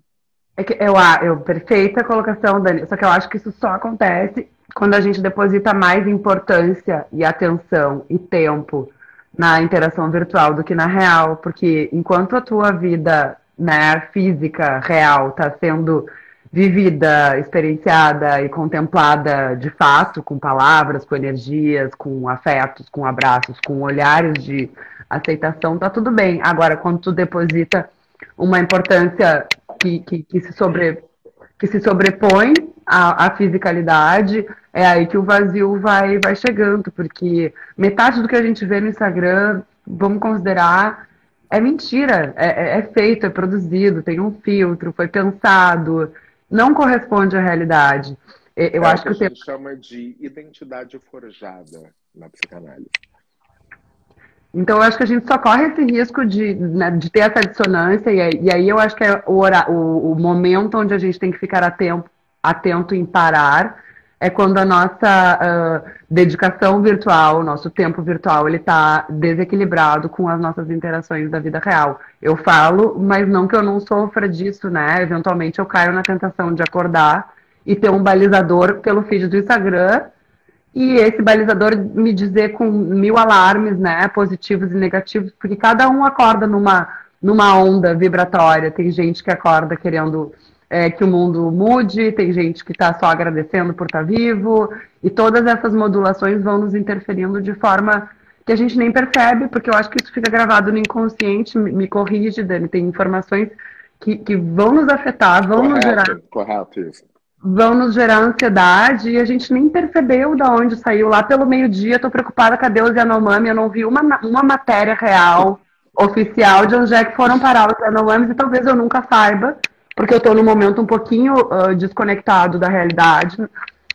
É que eu, eu, perfeita colocação, Dani. Só que eu acho que isso só acontece quando a gente deposita mais importância e atenção e tempo na interação virtual do que na real, porque enquanto a tua vida né, física real está sendo vivida, experienciada e contemplada de fato, com palavras, com energias, com afetos, com abraços, com olhares de aceitação, tá tudo bem. Agora, quando tu deposita uma importância que, que, que se, sobre, que se sobrepõe à, à fisicalidade, é aí que o vazio vai, vai chegando, porque metade do que a gente vê no Instagram, vamos considerar, é mentira, é, é, é feito, é produzido, tem um filtro, foi pensado, não corresponde à realidade. Eu é acho que, que a gente chama de identidade forjada na psicanálise. Então, eu acho que a gente só corre esse risco de, né, de ter essa dissonância, e aí, e aí, eu acho que é o, o, o momento onde a gente tem que ficar atento, atento em parar é quando a nossa uh, dedicação virtual, nosso tempo virtual, ele está desequilibrado com as nossas interações da vida real. Eu falo, mas não que eu não sofra disso, né? Eventualmente eu caio na tentação de acordar e ter um balizador pelo feed do Instagram e esse balizador me dizer com mil alarmes, né, positivos e negativos, porque cada um acorda numa, numa onda vibratória. Tem gente que acorda querendo é, que o mundo mude, tem gente que está só agradecendo por estar tá vivo, e todas essas modulações vão nos interferindo de forma que a gente nem percebe, porque eu acho que isso fica gravado no inconsciente, me, me corrige, Dani, tem informações que, que vão nos afetar, vão correto, nos gerar. Correto, isso. Vão nos gerar ansiedade e a gente nem percebeu de onde saiu. Lá pelo meio-dia, estou preocupada com a Deus Yanomami, eu não vi uma, uma matéria real, oficial, de onde é que foram parar os Yanomamis, e talvez eu nunca saiba porque eu estou num momento um pouquinho uh, desconectado da realidade,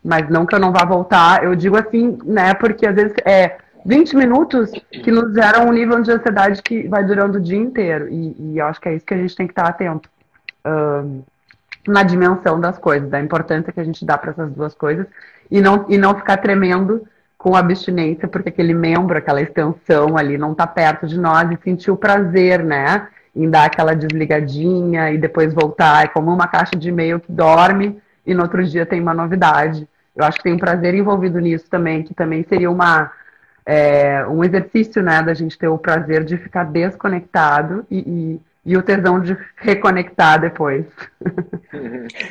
mas não que eu não vá voltar. Eu digo assim, né, porque às vezes é 20 minutos que nos geram um nível de ansiedade que vai durando o dia inteiro. E, e eu acho que é isso que a gente tem que estar atento. Na dimensão das coisas, da importância que a gente dá para essas duas coisas e não, e não ficar tremendo com abstinência, porque aquele membro, aquela extensão ali não está perto de nós e sentir o prazer, né? em dar aquela desligadinha e depois voltar. É como uma caixa de e-mail que dorme e no outro dia tem uma novidade. Eu acho que tem um prazer envolvido nisso também, que também seria uma é, um exercício, né, da gente ter o prazer de ficar desconectado e, e, e o tesão de reconectar depois.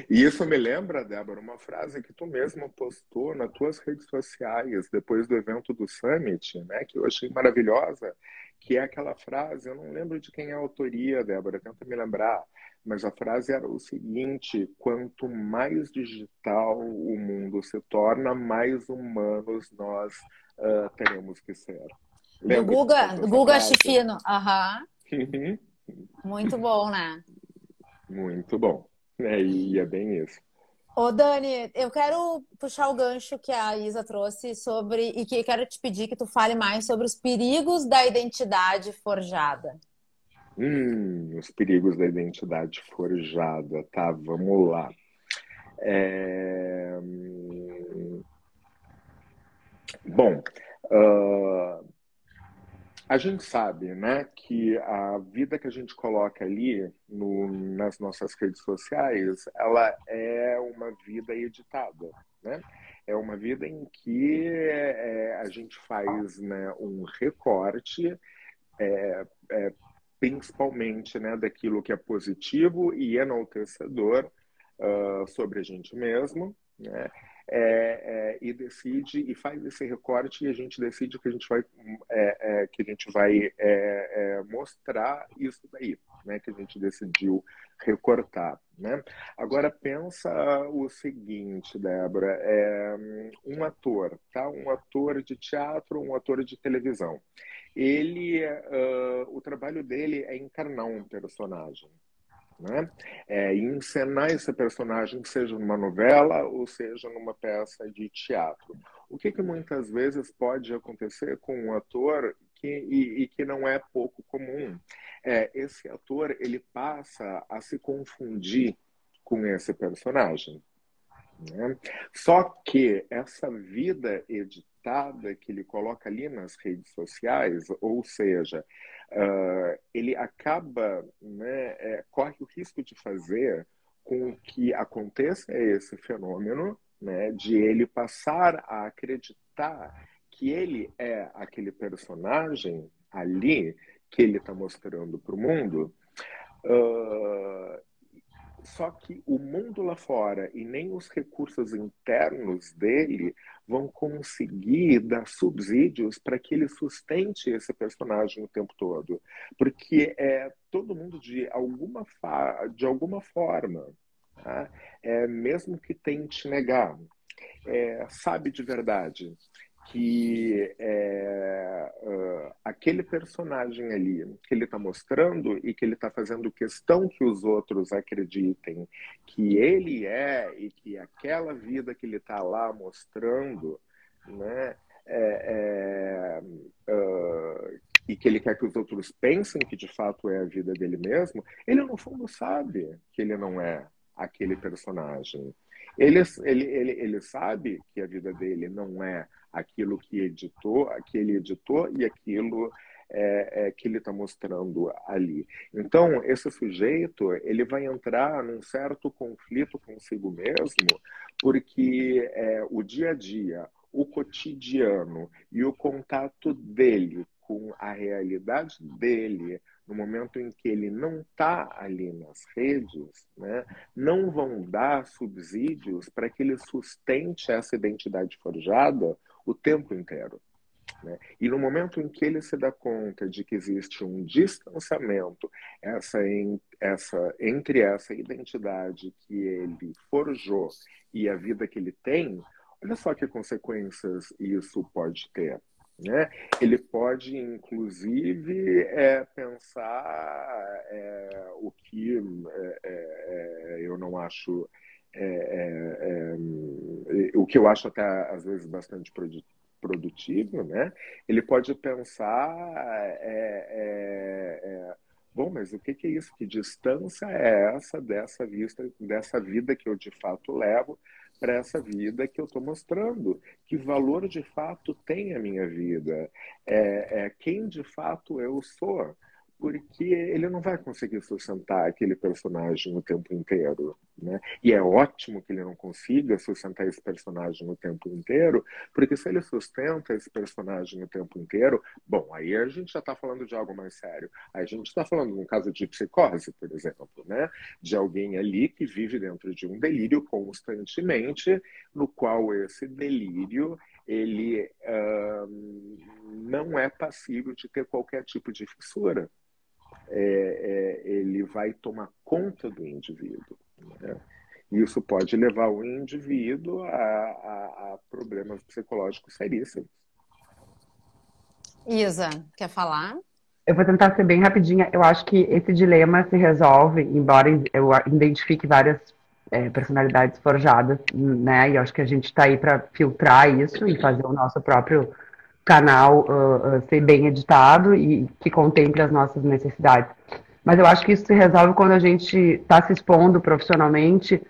E isso me lembra, Débora, uma frase que tu mesma postou nas tuas redes sociais depois do evento do Summit, né, que eu achei maravilhosa, que é aquela frase, eu não lembro de quem é a autoria, Débora, tenta me lembrar, mas a frase era o seguinte: quanto mais digital o mundo se torna, mais humanos nós uh, teremos que ser. Lembra do Guga, do Guga Chifino. Aham. Uhum. Muito bom, né? Muito bom. É, e é bem isso. Ô, Dani, eu quero puxar o gancho que a Isa trouxe sobre e que quero te pedir que tu fale mais sobre os perigos da identidade forjada. Hum, os perigos da identidade forjada, tá? Vamos lá. É... Bom, uh, a gente sabe, né, que a vida que a gente coloca ali no, nas nossas redes sociais, ela é uma vida editada, né? É uma vida em que é, a gente faz né, um recorte, é, é, principalmente né, daquilo que é positivo e enaltecedor uh, sobre a gente mesmo, né? É, é, e decide e faz esse recorte e a gente decide que a gente vai é, é que a gente vai é, é, mostrar isso daí, né? Que a gente decidiu recortar, né? Agora pensa o seguinte, Débora, um ator, tá? Um ator de teatro, um ator de televisão. Ele, uh, o trabalho dele é encarnar um personagem, né? É, encenar esse personagem, seja numa novela ou seja numa peça de teatro. O que, que muitas vezes pode acontecer com um ator que, e, e que não é pouco comum? É, esse ator ele passa a se confundir com esse personagem. Né? Só que essa vida editada que ele coloca ali nas redes sociais, ou seja, uh, ele acaba, né, é, corre o risco de fazer com que aconteça esse fenômeno né, de ele passar a acreditar que ele é aquele personagem ali que ele está mostrando para o mundo. Uh, só que o mundo lá fora e nem os recursos internos dele vão conseguir dar subsídios para que ele sustente esse personagem o tempo todo. Porque é todo mundo de alguma, de alguma forma, tá? é, mesmo que tente negar, é, sabe de verdade que é, uh, aquele personagem ali que ele está mostrando e que ele está fazendo questão que os outros acreditem que ele é e que aquela vida que ele está lá mostrando, né, é, é, uh, e que ele quer que os outros pensem que de fato é a vida dele mesmo, ele no fundo sabe que ele não é aquele personagem. Ele, ele, ele, ele sabe que a vida dele não é aquilo que editou, aquele editor e aquilo é, é, que ele está mostrando ali. Então, esse sujeito ele vai entrar num certo conflito consigo mesmo, porque é, o dia a dia, o cotidiano e o contato dele com a realidade dele, no momento em que ele não está ali nas redes, né, não vão dar subsídios para que ele sustente essa identidade forjada o tempo inteiro. Né? E no momento em que ele se dá conta de que existe um distanciamento essa, essa, entre essa identidade que ele forjou e a vida que ele tem, olha só que consequências isso pode ter. Né? Ele pode, inclusive, é, pensar é, o que é, é, é eu não acho é, é, o que eu acho até às vezes bastante produtivo, né? Ele pode pensar, é, é, é, bom, mas o que, que, é isso? Que distância é essa dessa vista, dessa vida que eu de fato levo para essa vida que eu estou mostrando? Que valor de fato tem a minha vida? É, quem de fato eu sou? Porque ele não vai conseguir sustentar aquele personagem o tempo inteiro. Né? E é ótimo que ele não consiga sustentar esse personagem o tempo inteiro, porque se ele sustenta esse personagem o tempo inteiro, bom, aí a gente já está falando de algo mais sério. Aí a gente está falando, num caso de psicose, por exemplo, né? de alguém ali que vive dentro de um delírio constantemente, no qual esse delírio ele uh, não é passível de ter qualquer tipo de fissura é, é, ele vai tomar conta do indivíduo. Né? Isso pode levar o indivíduo a, a, a problemas psicológicos seríssimos. Isa, quer falar? Eu vou tentar ser bem rapidinha. Eu acho que esse dilema se resolve, embora eu identifique várias é, personalidades forjadas, né? E eu acho que a gente está aí para filtrar isso e fazer o nosso próprio canal uh, uh, ser bem editado e que contemple as nossas necessidades. Mas eu acho que isso se resolve quando a gente está se expondo profissionalmente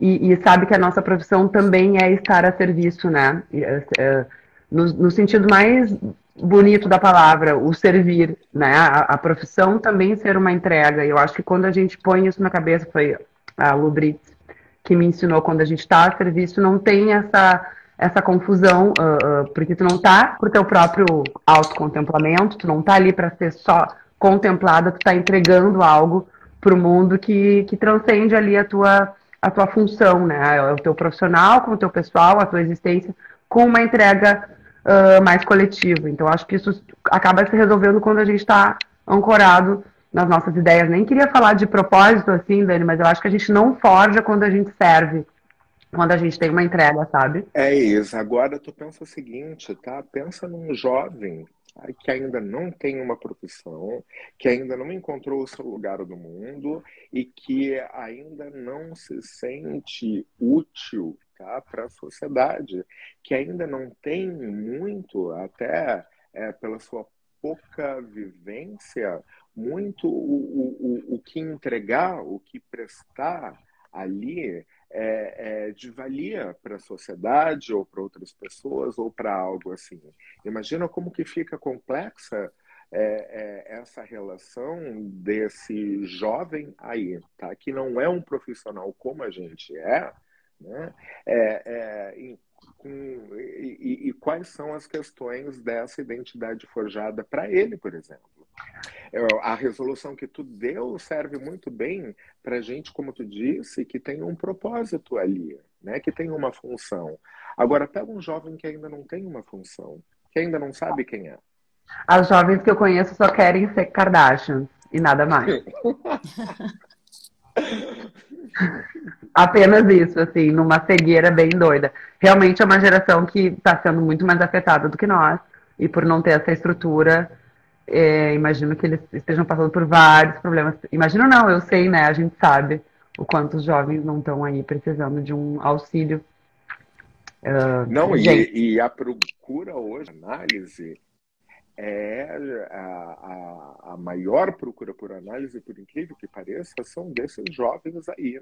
e, e, sabe que a nossa profissão também é estar a serviço, né? Uh, no, no, sentido mais bonito da palavra, o servir, né? A, a, profissão também ser uma entrega. Eu acho que quando a gente põe isso na cabeça, foi a Lubritz que me ensinou, quando a gente está a serviço, não tem essa essa confusão, uh, uh, porque tu não tá pro teu próprio autocontemplamento, tu não tá ali para ser só contemplada, tu tá entregando algo pro mundo que, que transcende ali a tua, a tua função, né? É o teu profissional com o teu pessoal, a tua existência, com uma entrega uh, mais coletiva. Então, acho que isso acaba se resolvendo quando a gente está ancorado nas nossas ideias. Nem queria falar de propósito assim, Dani, mas eu acho que a gente não forja quando a gente serve quando a gente tem uma entrega, sabe? É isso. Agora tu pensa o seguinte, tá? Pensa num jovem que ainda não tem uma profissão, que ainda não encontrou o seu lugar no mundo e que ainda não se sente útil tá, para a sociedade, que ainda não tem muito, até é, pela sua pouca vivência, muito o, o, o que entregar, o que prestar ali é, é, de valia para a sociedade ou para outras pessoas ou para algo assim. Imagina como que fica complexa é, é, essa relação desse jovem aí, tá? que não é um profissional como a gente é, né? é, é com, e, e quais são as questões dessa identidade forjada para ele, por exemplo. É, a resolução que tu deu serve muito bem para gente, como tu disse, que tem um propósito ali, né? que tem uma função. Agora, pega um jovem que ainda não tem uma função, que ainda não sabe quem é. As jovens que eu conheço só querem ser Kardashian e nada mais. Apenas isso, assim, numa cegueira bem doida. Realmente é uma geração que está sendo muito mais afetada do que nós, e por não ter essa estrutura, é, imagino que eles estejam passando por vários problemas. Imagino não, eu sei, né? A gente sabe o quanto os jovens não estão aí precisando de um auxílio. Uh, não, e, e, a procura hoje, análise, é a, a, a maior procura por análise, por incrível que pareça, são desses jovens aí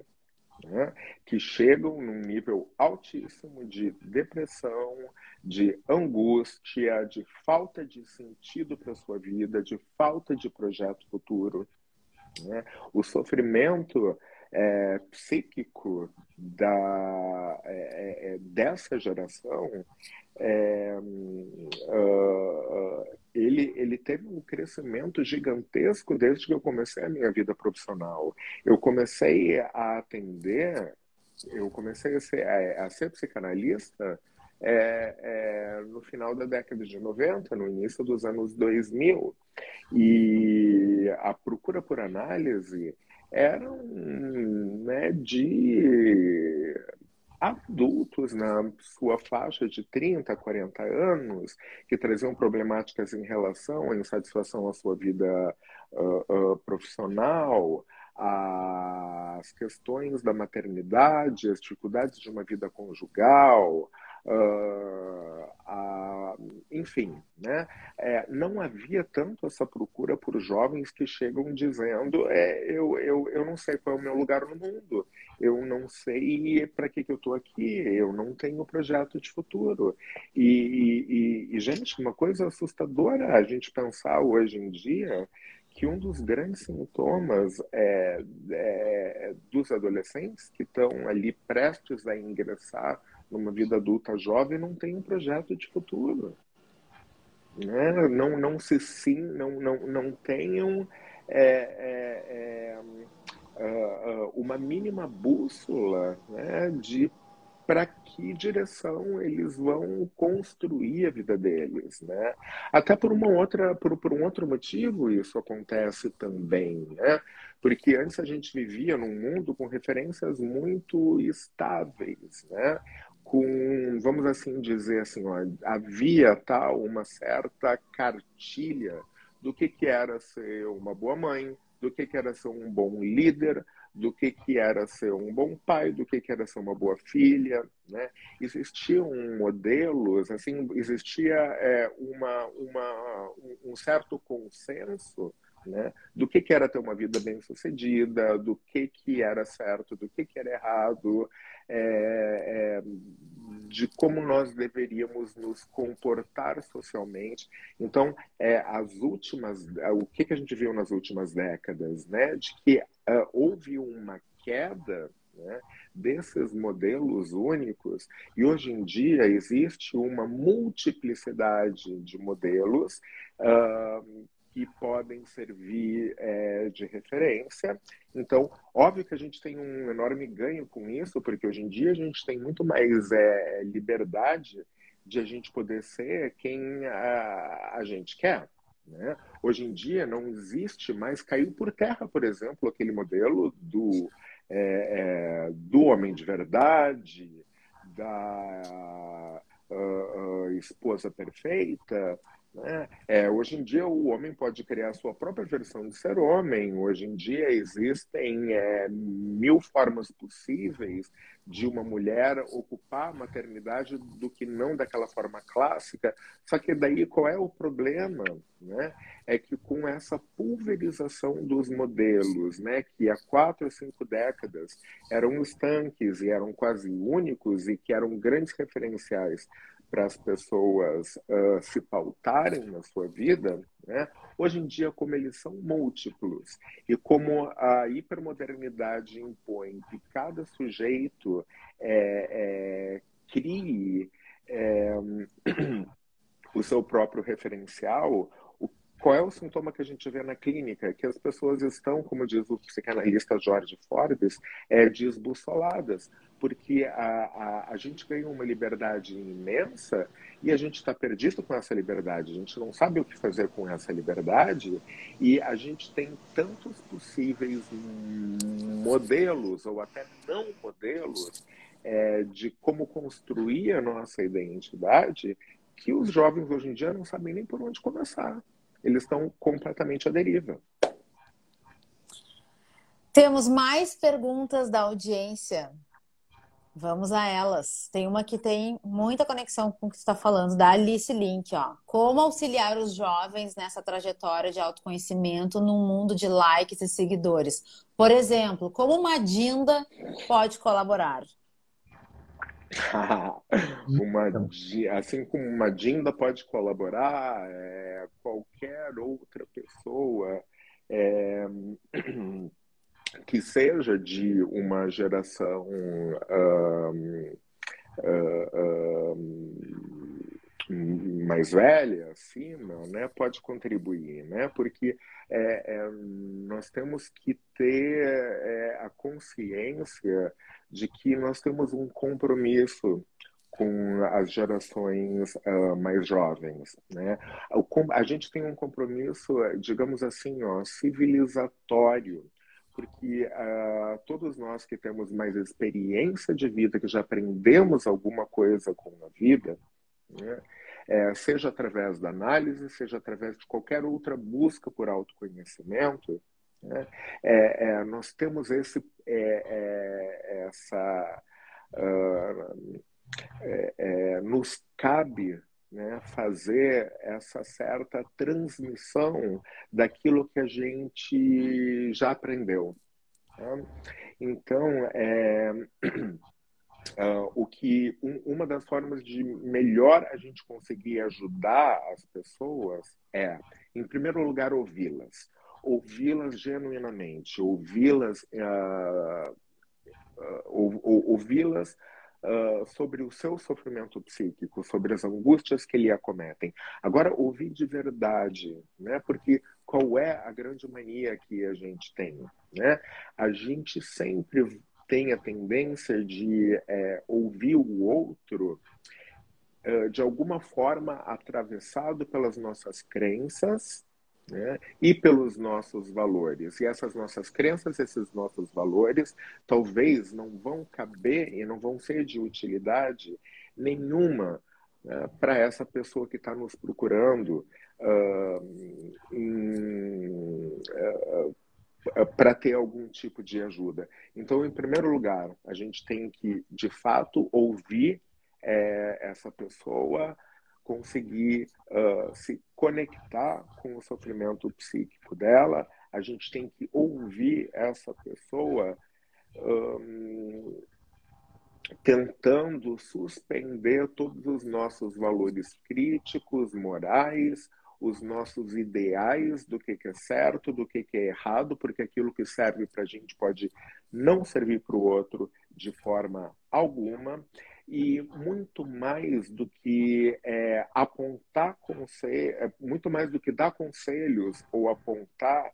né, que chegam num nível altíssimo de depressão, de angústia, de falta de sentido para sua vida, de falta de projeto futuro. Né? O sofrimento é, psíquico da, é, é, dessa geração é, uh, ele, ele teve um crescimento gigantesco desde que eu comecei a minha vida profissional. Eu comecei a atender, eu comecei a ser, a, a ser psicanalista é, é, no final da década de 90, no início dos anos 2000. E a procura por análise era né, de adultos na sua faixa de 30, 40 anos, que traziam problemáticas em relação à insatisfação à sua vida uh, uh, profissional, as questões da maternidade, as dificuldades de uma vida conjugal, Uh, uh, enfim, né? É, não havia tanto essa procura por jovens que chegam dizendo é, eu, eu, eu não sei qual é o meu lugar no mundo, eu não sei para que, que eu estou aqui, eu não tenho projeto de futuro. E, e, e, gente, uma coisa assustadora a gente pensar hoje em dia que um dos grandes sintomas é, é, dos adolescentes que estão ali prestes a ingressar numa vida adulta jovem não tem um projeto de futuro. Né? Não, não se sim, não, não, não tenham é, é, é uh, uh, uma mínima bússola né, de para que direção eles vão construir a vida deles, né? Até por uma outra, por, por um outro motivo isso acontece também, né? Porque antes a gente vivia num mundo com referências muito estáveis, né? Com, vamos assim dizer assim, ó, havia tal uma certa cartilha do que, que era ser uma boa mãe, do que, que era ser um bom líder, do que, que era ser um bom pai, do que, que era ser uma boa filha. Né? Existiam modelos, assim, existia é, uma, uma, um certo consenso né? do que, que era ter uma vida bem sucedida, do que, que era certo, do que, que era errado, é, é, de como nós deveríamos nos comportar socialmente. Então, é, as últimas, o que, que a gente viu nas últimas décadas, né? de que uh, houve uma queda né, desses modelos únicos, e hoje em dia existe uma multiplicidade de modelos uh, que podem servir é, de referência. Então, óbvio que a gente tem um enorme ganho com isso, porque hoje em dia a gente tem muito mais é, liberdade de a gente poder ser quem a, a gente quer. Né? Hoje em dia não existe mais, caiu por terra, por exemplo, aquele modelo do, é, do homem de verdade, da uh, uh, esposa perfeita, né? É, hoje em dia, o homem pode criar a sua própria versão de ser homem. Hoje em dia, existem é, mil formas possíveis de uma mulher ocupar a maternidade do que não daquela forma clássica. Só que daí, qual é o problema? Né? É que com essa pulverização dos modelos, né, que há quatro ou cinco décadas eram estanques e eram quase únicos e que eram grandes referenciais para as pessoas uh, se pautarem na sua vida, né? hoje em dia, como eles são múltiplos e como a hipermodernidade impõe que cada sujeito é, é, crie é, o seu próprio referencial, qual é o sintoma que a gente vê na clínica? Que as pessoas estão, como diz o psicanalista Jorge Forbes, é, desbussoladas, porque a, a, a gente ganha uma liberdade imensa e a gente está perdido com essa liberdade. A gente não sabe o que fazer com essa liberdade e a gente tem tantos possíveis modelos ou até não modelos é, de como construir a nossa identidade que os jovens hoje em dia não sabem nem por onde começar eles estão completamente à deriva. Temos mais perguntas da audiência. Vamos a elas. Tem uma que tem muita conexão com o que você está falando, da Alice Link. Ó. Como auxiliar os jovens nessa trajetória de autoconhecimento num mundo de likes e seguidores? Por exemplo, como uma Dinda pode colaborar? uma, assim como uma Dinda pode colaborar, é, qualquer outra pessoa é, que seja de uma geração um, uh, um, mais velha, acima, né, pode contribuir, né, porque é, é, nós temos que ter é, a consciência de que nós temos um compromisso com as gerações uh, mais jovens, né? A gente tem um compromisso, digamos assim, ó, civilizatório, porque uh, todos nós que temos mais experiência de vida, que já aprendemos alguma coisa com a vida, né? é, seja através da análise, seja através de qualquer outra busca por autoconhecimento, né? É, é, nós temos esse, é, é essa. Uh, nos cabe né, fazer essa certa transmissão daquilo que a gente já aprendeu. Tá? Então, é, Uh, o que um, uma das formas de melhor a gente conseguir ajudar as pessoas é, em primeiro lugar, ouvi-las ouvi-las genuinamente, ouvi-las, uh, uh, ouvi-las uh, sobre o seu sofrimento psíquico, sobre as angústias que lhe acometem. Agora, ouvir de verdade, né? Porque qual é a grande mania que a gente tem, né? A gente sempre tem a tendência de é, ouvir o outro uh, de alguma forma atravessado pelas nossas crenças, né? e pelos nossos valores. E essas nossas crenças, esses nossos valores, talvez não vão caber e não vão ser de utilidade nenhuma né, para essa pessoa que está nos procurando uh, uh, para ter algum tipo de ajuda. Então, em primeiro lugar, a gente tem que, de fato, ouvir é, essa pessoa, conseguir uh, se conectar com o sofrimento psíquico dela, a gente tem que ouvir essa pessoa um, tentando suspender todos os nossos valores críticos, morais, os nossos ideais do que, que é certo, do que, que é errado, porque aquilo que serve para a gente pode não servir para o outro de forma alguma e muito mais do que é, apontar conselhos, é, muito mais do que dar conselhos ou apontar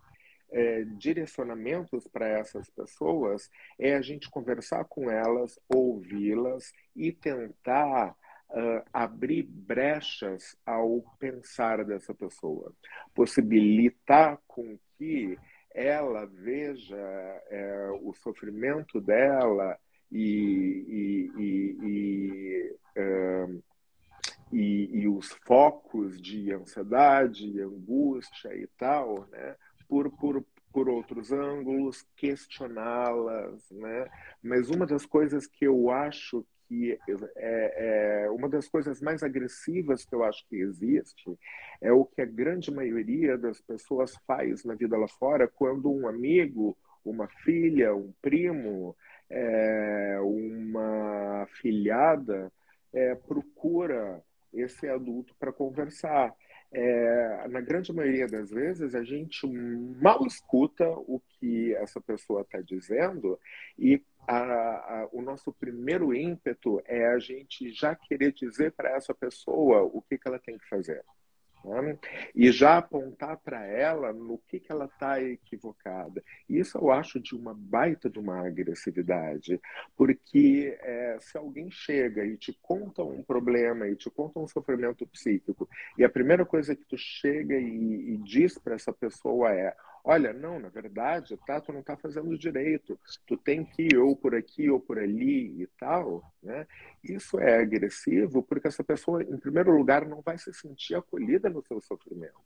é, direcionamentos para essas pessoas, é a gente conversar com elas, ouvi-las e tentar uh, abrir brechas ao pensar dessa pessoa, possibilitar com que ela veja é, o sofrimento dela e, e, e, uh, e, e, os focos de ansiedade, angústia e tal, né, por, por, por outros ângulos, questioná-las, né? Mas uma das coisas que eu acho que é, é, uma das coisas mais agressivas que eu acho que existe é o que a grande maioria das pessoas faz na vida lá fora quando um amigo, uma filha, um primo é, uma filhada é, procura esse adulto para conversar. É, na grande maioria das vezes, a gente mal escuta o que essa pessoa está dizendo e a, a, o nosso primeiro ímpeto é a gente já querer dizer para essa pessoa o que, que ela tem que fazer. Né? E já apontar para ela no que, que ela está equivocada. Isso eu acho de uma baita de uma agressividade, porque é, se alguém chega e te conta um problema e te conta um sofrimento psíquico, e a primeira coisa que tu chega e, e diz para essa pessoa é: olha, não, na verdade, tá, tu não está fazendo direito, tu tem que ir ou por aqui ou por ali e tal, né? Isso é agressivo porque essa pessoa, em primeiro lugar, não vai se sentir acolhida no seu sofrimento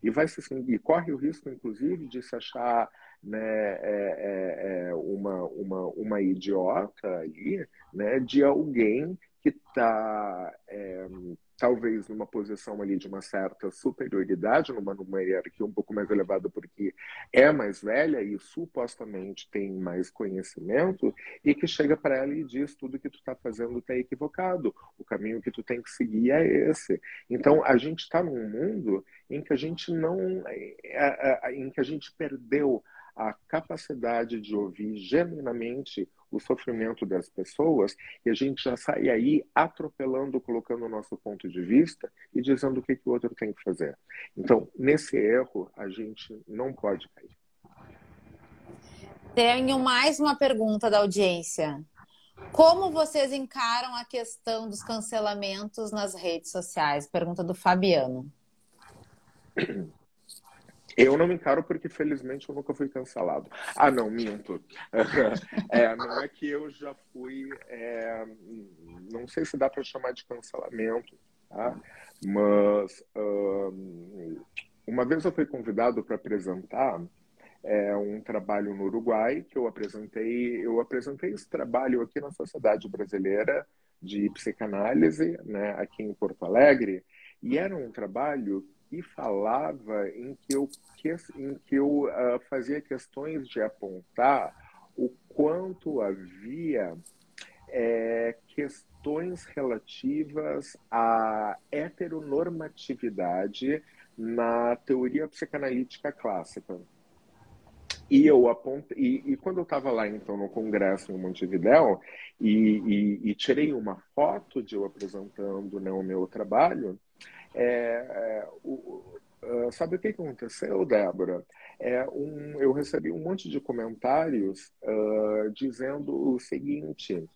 e vai se e corre o risco, inclusive, de se achar né, é, é, é uma, uma, uma idiota ali, né, de alguém que está é, talvez numa posição ali de uma certa superioridade, numa, numa hierarquia um pouco mais elevada, porque é mais velha e supostamente tem mais conhecimento, e que chega para ela e diz tudo que tu está fazendo está equivocado, o caminho que tu tem que seguir é esse. Então, a gente está num mundo em que a gente não, é, é, é, em que a gente perdeu a capacidade de ouvir genuinamente o sofrimento das pessoas e a gente já sai aí atropelando, colocando o nosso ponto de vista e dizendo o que, que o outro tem que fazer. Então, nesse erro, a gente não pode cair. Tenho mais uma pergunta da audiência. Como vocês encaram a questão dos cancelamentos nas redes sociais? Pergunta do Fabiano. Eu não me encaro porque, felizmente, eu nunca fui cancelado. Ah, não, minto. é, não é que eu já fui. É, não sei se dá para chamar de cancelamento, tá? mas um, uma vez eu fui convidado para apresentar é, um trabalho no Uruguai que eu apresentei. Eu apresentei esse trabalho aqui na Sociedade Brasileira de Psicanálise, né, aqui em Porto Alegre, e era um trabalho e falava em que eu, em que eu uh, fazia questões de apontar o quanto havia é, questões relativas à heteronormatividade na teoria psicanalítica clássica. e eu apontei, e, e, quando eu estava lá então no congresso em Montevidéu e, e, e, tirei uma foto de eu apresentando né, o meu trabalho, é, é, o, uh, sabe o que aconteceu, Débora? É um, eu recebi um monte de comentários uh, dizendo o seguinte: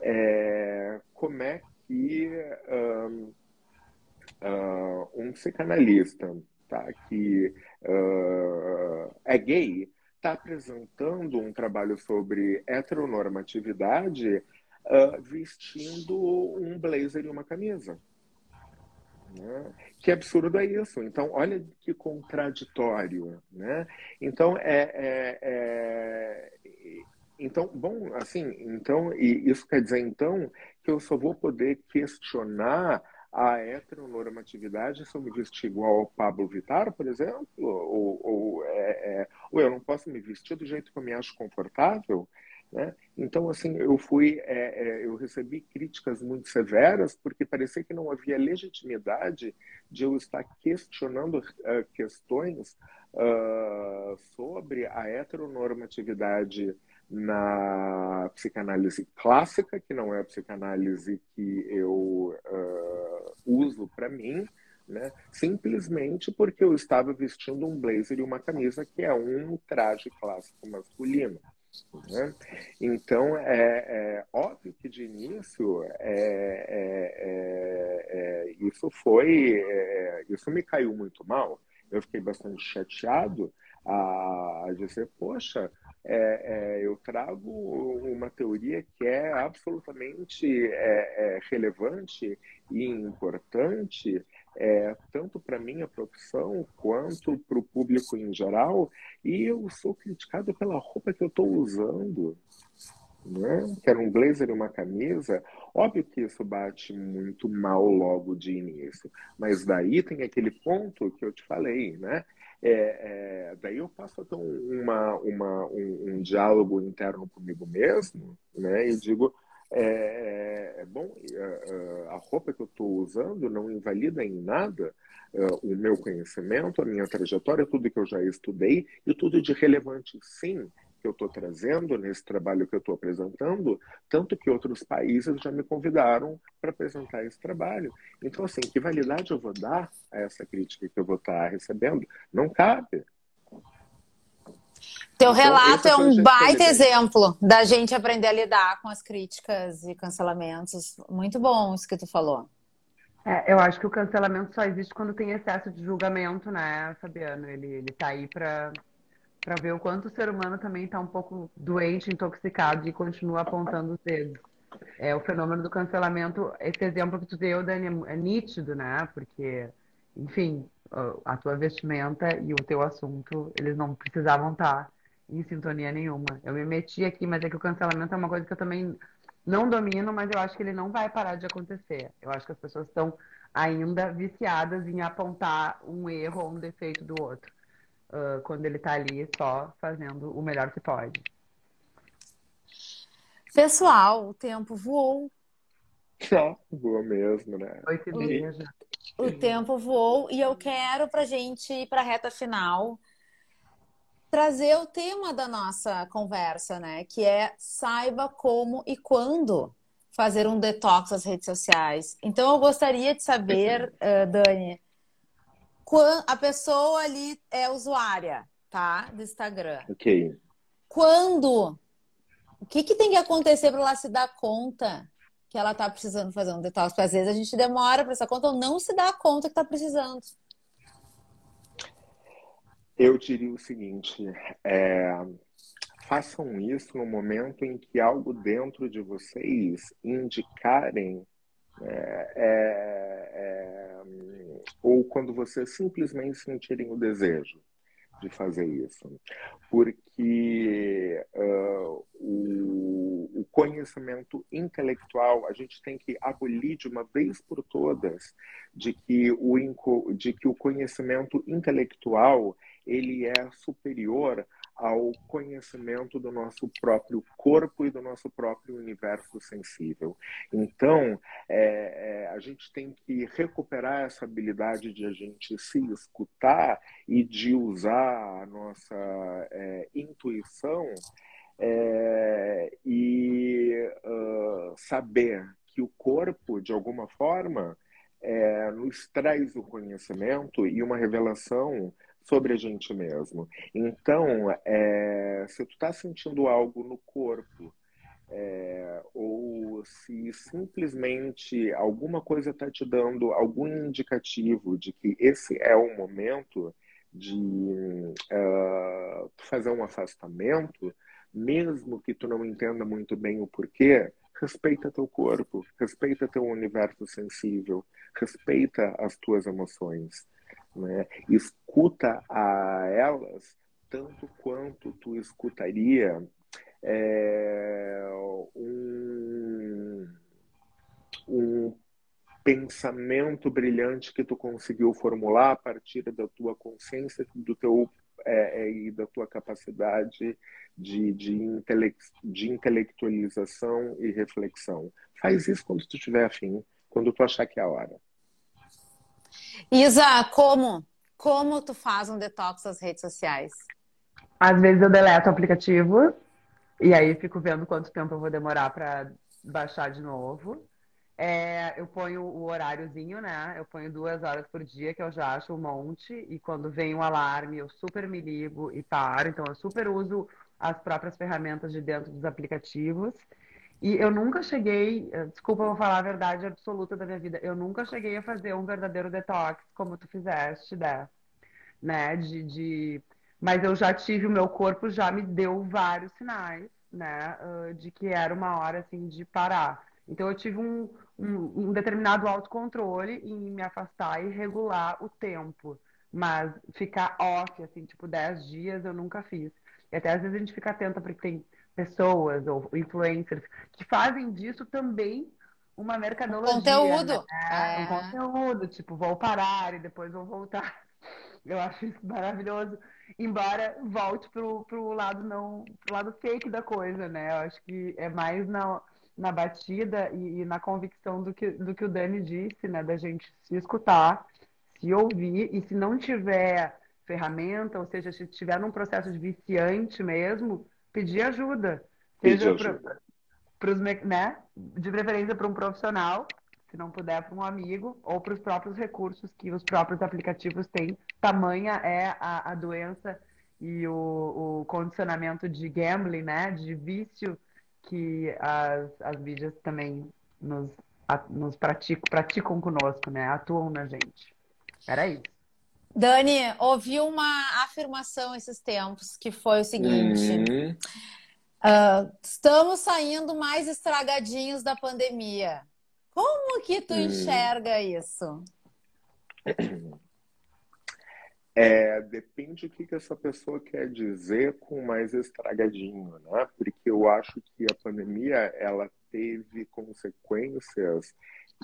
é, como é que uh, um psicanalista tá, que é gay está apresentando um trabalho sobre heteronormatividade uh, vestindo um blazer e uma camisa. Né? Que absurdo é isso? Então, olha que contraditório. Né? Então, é, é, é, então, bom, assim, então, e isso quer dizer, então, que eu só vou poder questionar a heteronormatividade se eu me vestir igual ao Pablo Vittar, por exemplo, ou, ou, é, é, ou eu não posso me vestir do jeito que eu me acho confortável, né? Então, assim, eu fui, é, é, eu recebi críticas muito severas porque parecia que não havia legitimidade de eu estar questionando uh, questões uh, sobre a heteronormatividade na psicanálise clássica, que não é a psicanálise que eu uh, uso para mim, né? simplesmente porque eu estava vestindo um blazer e uma camisa que é um traje clássico masculino. Né? Então, é, é, óbvio que de início é, é, é, é isso foi, isso me caiu muito mal. Eu fiquei bastante chateado a dizer, poxa, é, é, eu trago uma teoria que é absolutamente é, é relevante e importante, é, tanto para minha profissão quanto para o público em geral, e eu sou criticado pela roupa que eu estou usando. Né? Que era um blazer e uma camisa, óbvio que isso bate muito mal logo de início, mas daí tem aquele ponto que eu te falei, né? É, é, daí eu passo a ter uma, uma, um, um, diálogo interno comigo mesmo, né? E digo, é, é, é bom, é, a roupa que eu estou usando não invalida em nada o meu conhecimento, a minha trajetória, tudo que eu já estudei e tudo de relevante, sim, que eu estou trazendo nesse trabalho que eu estou apresentando, tanto que outros países já me convidaram para apresentar esse trabalho. Então, assim, que validade eu vou dar a essa crítica que eu vou estar tá recebendo? Não cabe. Teu então, relato é um baita exemplo da gente aprender a lidar com as críticas e cancelamentos. Muito bom isso que tu falou. É, eu acho que o cancelamento só existe quando tem excesso de julgamento, né, Fabiano? Ele, ele tá aí para para ver o quanto o ser humano também está um pouco doente, intoxicado e continua apontando os dedos. É, o fenômeno do cancelamento, esse exemplo que tu deu, Dani, é, é nítido, né? Porque, enfim, a tua vestimenta e o teu assunto, eles não precisavam estar em sintonia nenhuma. Eu me meti aqui, mas é que o cancelamento é uma coisa que eu também não domino, mas eu acho que ele não vai parar de acontecer. Eu acho que as pessoas estão ainda viciadas em apontar um erro ou um defeito do outro uh, quando ele está ali só fazendo o melhor que pode. Pessoal, o tempo voou. Só voou mesmo, né? Oito e O tempo voou e eu quero pra gente ir pra reta final trazer o tema da nossa conversa, né? Que é saiba como e quando fazer um detox das redes sociais. Então eu gostaria de saber, uh, Dani, a pessoa ali é usuária, tá? Do Instagram. Ok. Quando? O que, que tem que acontecer para ela se dar conta que ela tá precisando fazer um detox? Porque às vezes a gente demora para essa conta ou não se dá conta que tá precisando. Eu diria o seguinte: é, façam isso no momento em que algo dentro de vocês indicarem é, é, é, ou quando vocês simplesmente sentirem o desejo de fazer isso. Porque uh, o, o, conhecimento intelectual, a gente tem que abolir de uma vez por todas de que o, de que o conhecimento intelectual ele é superior ao conhecimento do nosso próprio corpo e do nosso próprio universo sensível. Então, é, é, a gente tem que recuperar essa habilidade de a gente se escutar e de usar a nossa é, intuição é, e uh, saber que o corpo, de alguma forma, é, nos traz o conhecimento e uma revelação sobre a gente mesmo. Então, é, se tu está sentindo algo no corpo, é, ou se simplesmente alguma coisa está te dando algum indicativo de que esse é o momento de uh, fazer um afastamento, mesmo que tu não entenda muito bem o porquê, respeita teu corpo, respeita teu universo sensível, respeita as tuas emoções né? escuta a elas tanto quanto tu escutaria é, um, um pensamento brilhante que tu conseguiu formular a partir da tua consciência, do teu é, é, e da tua capacidade de, de, intele de intelectualização e reflexão. Faz isso quando tu estiver afim, quando tu achar que é a hora. Isa, como? Como tu faz um detox das redes sociais? Às vezes eu deleto o aplicativo e aí fico vendo quanto tempo eu vou demorar para baixar de novo. É, eu ponho o horáriozinho, né? Eu ponho duas horas por dia, que eu já acho um monte. E quando vem um alarme, eu super me ligo e paro. Então, eu super uso as próprias ferramentas de dentro dos aplicativos. E eu nunca cheguei, eh, desculpa, eu vou falar a verdade absoluta da minha vida, eu nunca cheguei a fazer um verdadeiro detox como tu fizeste, né? né? De, de... Mas eu já tive, o meu corpo já me deu vários sinais, né? De que era uma hora, assim, de parar. Então eu tive um, um, um determinado autocontrole em me afastar e regular o tempo. Mas ficar off, assim, tipo 10 dias, eu nunca fiz. E até às vezes a gente fica atenta porque tem pessoas ou influencers que fazem disso também uma mercadologia. Conteúdo. Né? É. Um conteúdo, tipo, vou parar e depois vou voltar. Eu acho isso maravilhoso. Embora volte pro, pro lado não, pro lado fake da coisa, né? Eu acho que é mais na, na batida e, e na convicção do que, do que o Dani disse, né? Da gente se escutar, se ouvir e se não tiver ferramenta, ou seja, se estiver num processo de viciante mesmo, pedir ajuda. Seja para os né? De preferência para um profissional, se não puder para um amigo, ou para os próprios recursos que os próprios aplicativos têm. Tamanha é a, a doença e o, o, condicionamento de gambling, né? De vício que as, as mídias também nos, a, nos praticam, praticam conosco, né? Atuam na gente. Era isso. Dani, ouvi uma afirmação esses tempos que foi o seguinte: uhum. uh, estamos saindo mais estragadinhos da pandemia. Como que tu uhum. enxerga isso? É, depende do que, que essa pessoa quer dizer com mais estragadinho, né? Porque eu acho que a pandemia ela teve consequências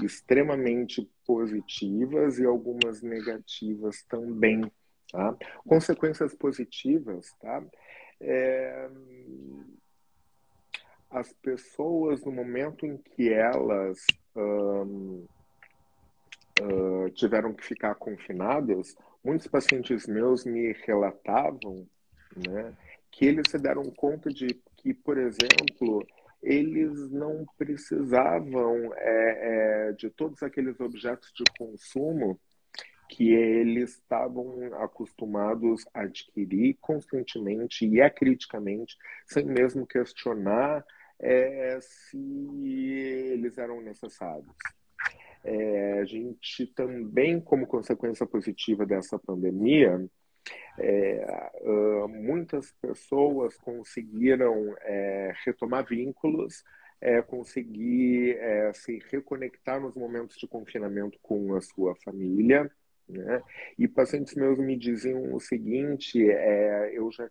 extremamente positivas e algumas negativas também. Tá? Consequências positivas, tá? É... As pessoas, no momento em que elas uh, tiveram que ficar confinadas, muitos pacientes meus me relatavam né, que eles se deram conta de que, por exemplo, eles não precisavam é, é, de todos aqueles objetos de consumo que eles estavam acostumados a adquirir constantemente e acriticamente, sem mesmo questionar é, se eles eram necessários. É, a gente também, como consequência positiva dessa pandemia, é, uh, muitas pessoas conseguiram é, retomar vínculos, é, conseguir é, se reconectar nos momentos de confinamento com a sua família. Né? E pacientes meus me diziam o seguinte: é, eu já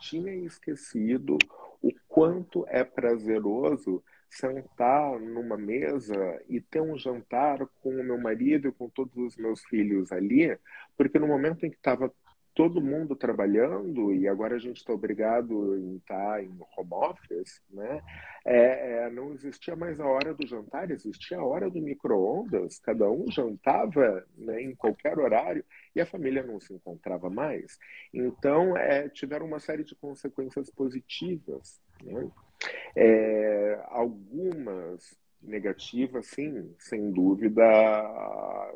tinha esquecido o quanto é prazeroso sentar numa mesa e ter um jantar com o meu marido e com todos os meus filhos ali, porque no momento em que estava todo mundo trabalhando e agora a gente está obrigado a estar em home office, né? É, é, não existia mais a hora do jantar, existia a hora do micro-ondas, cada um jantava né, em qualquer horário e a família não se encontrava mais. Então, é, tiveram uma série de consequências positivas. Né? É, algumas negativas, sim, sem dúvida,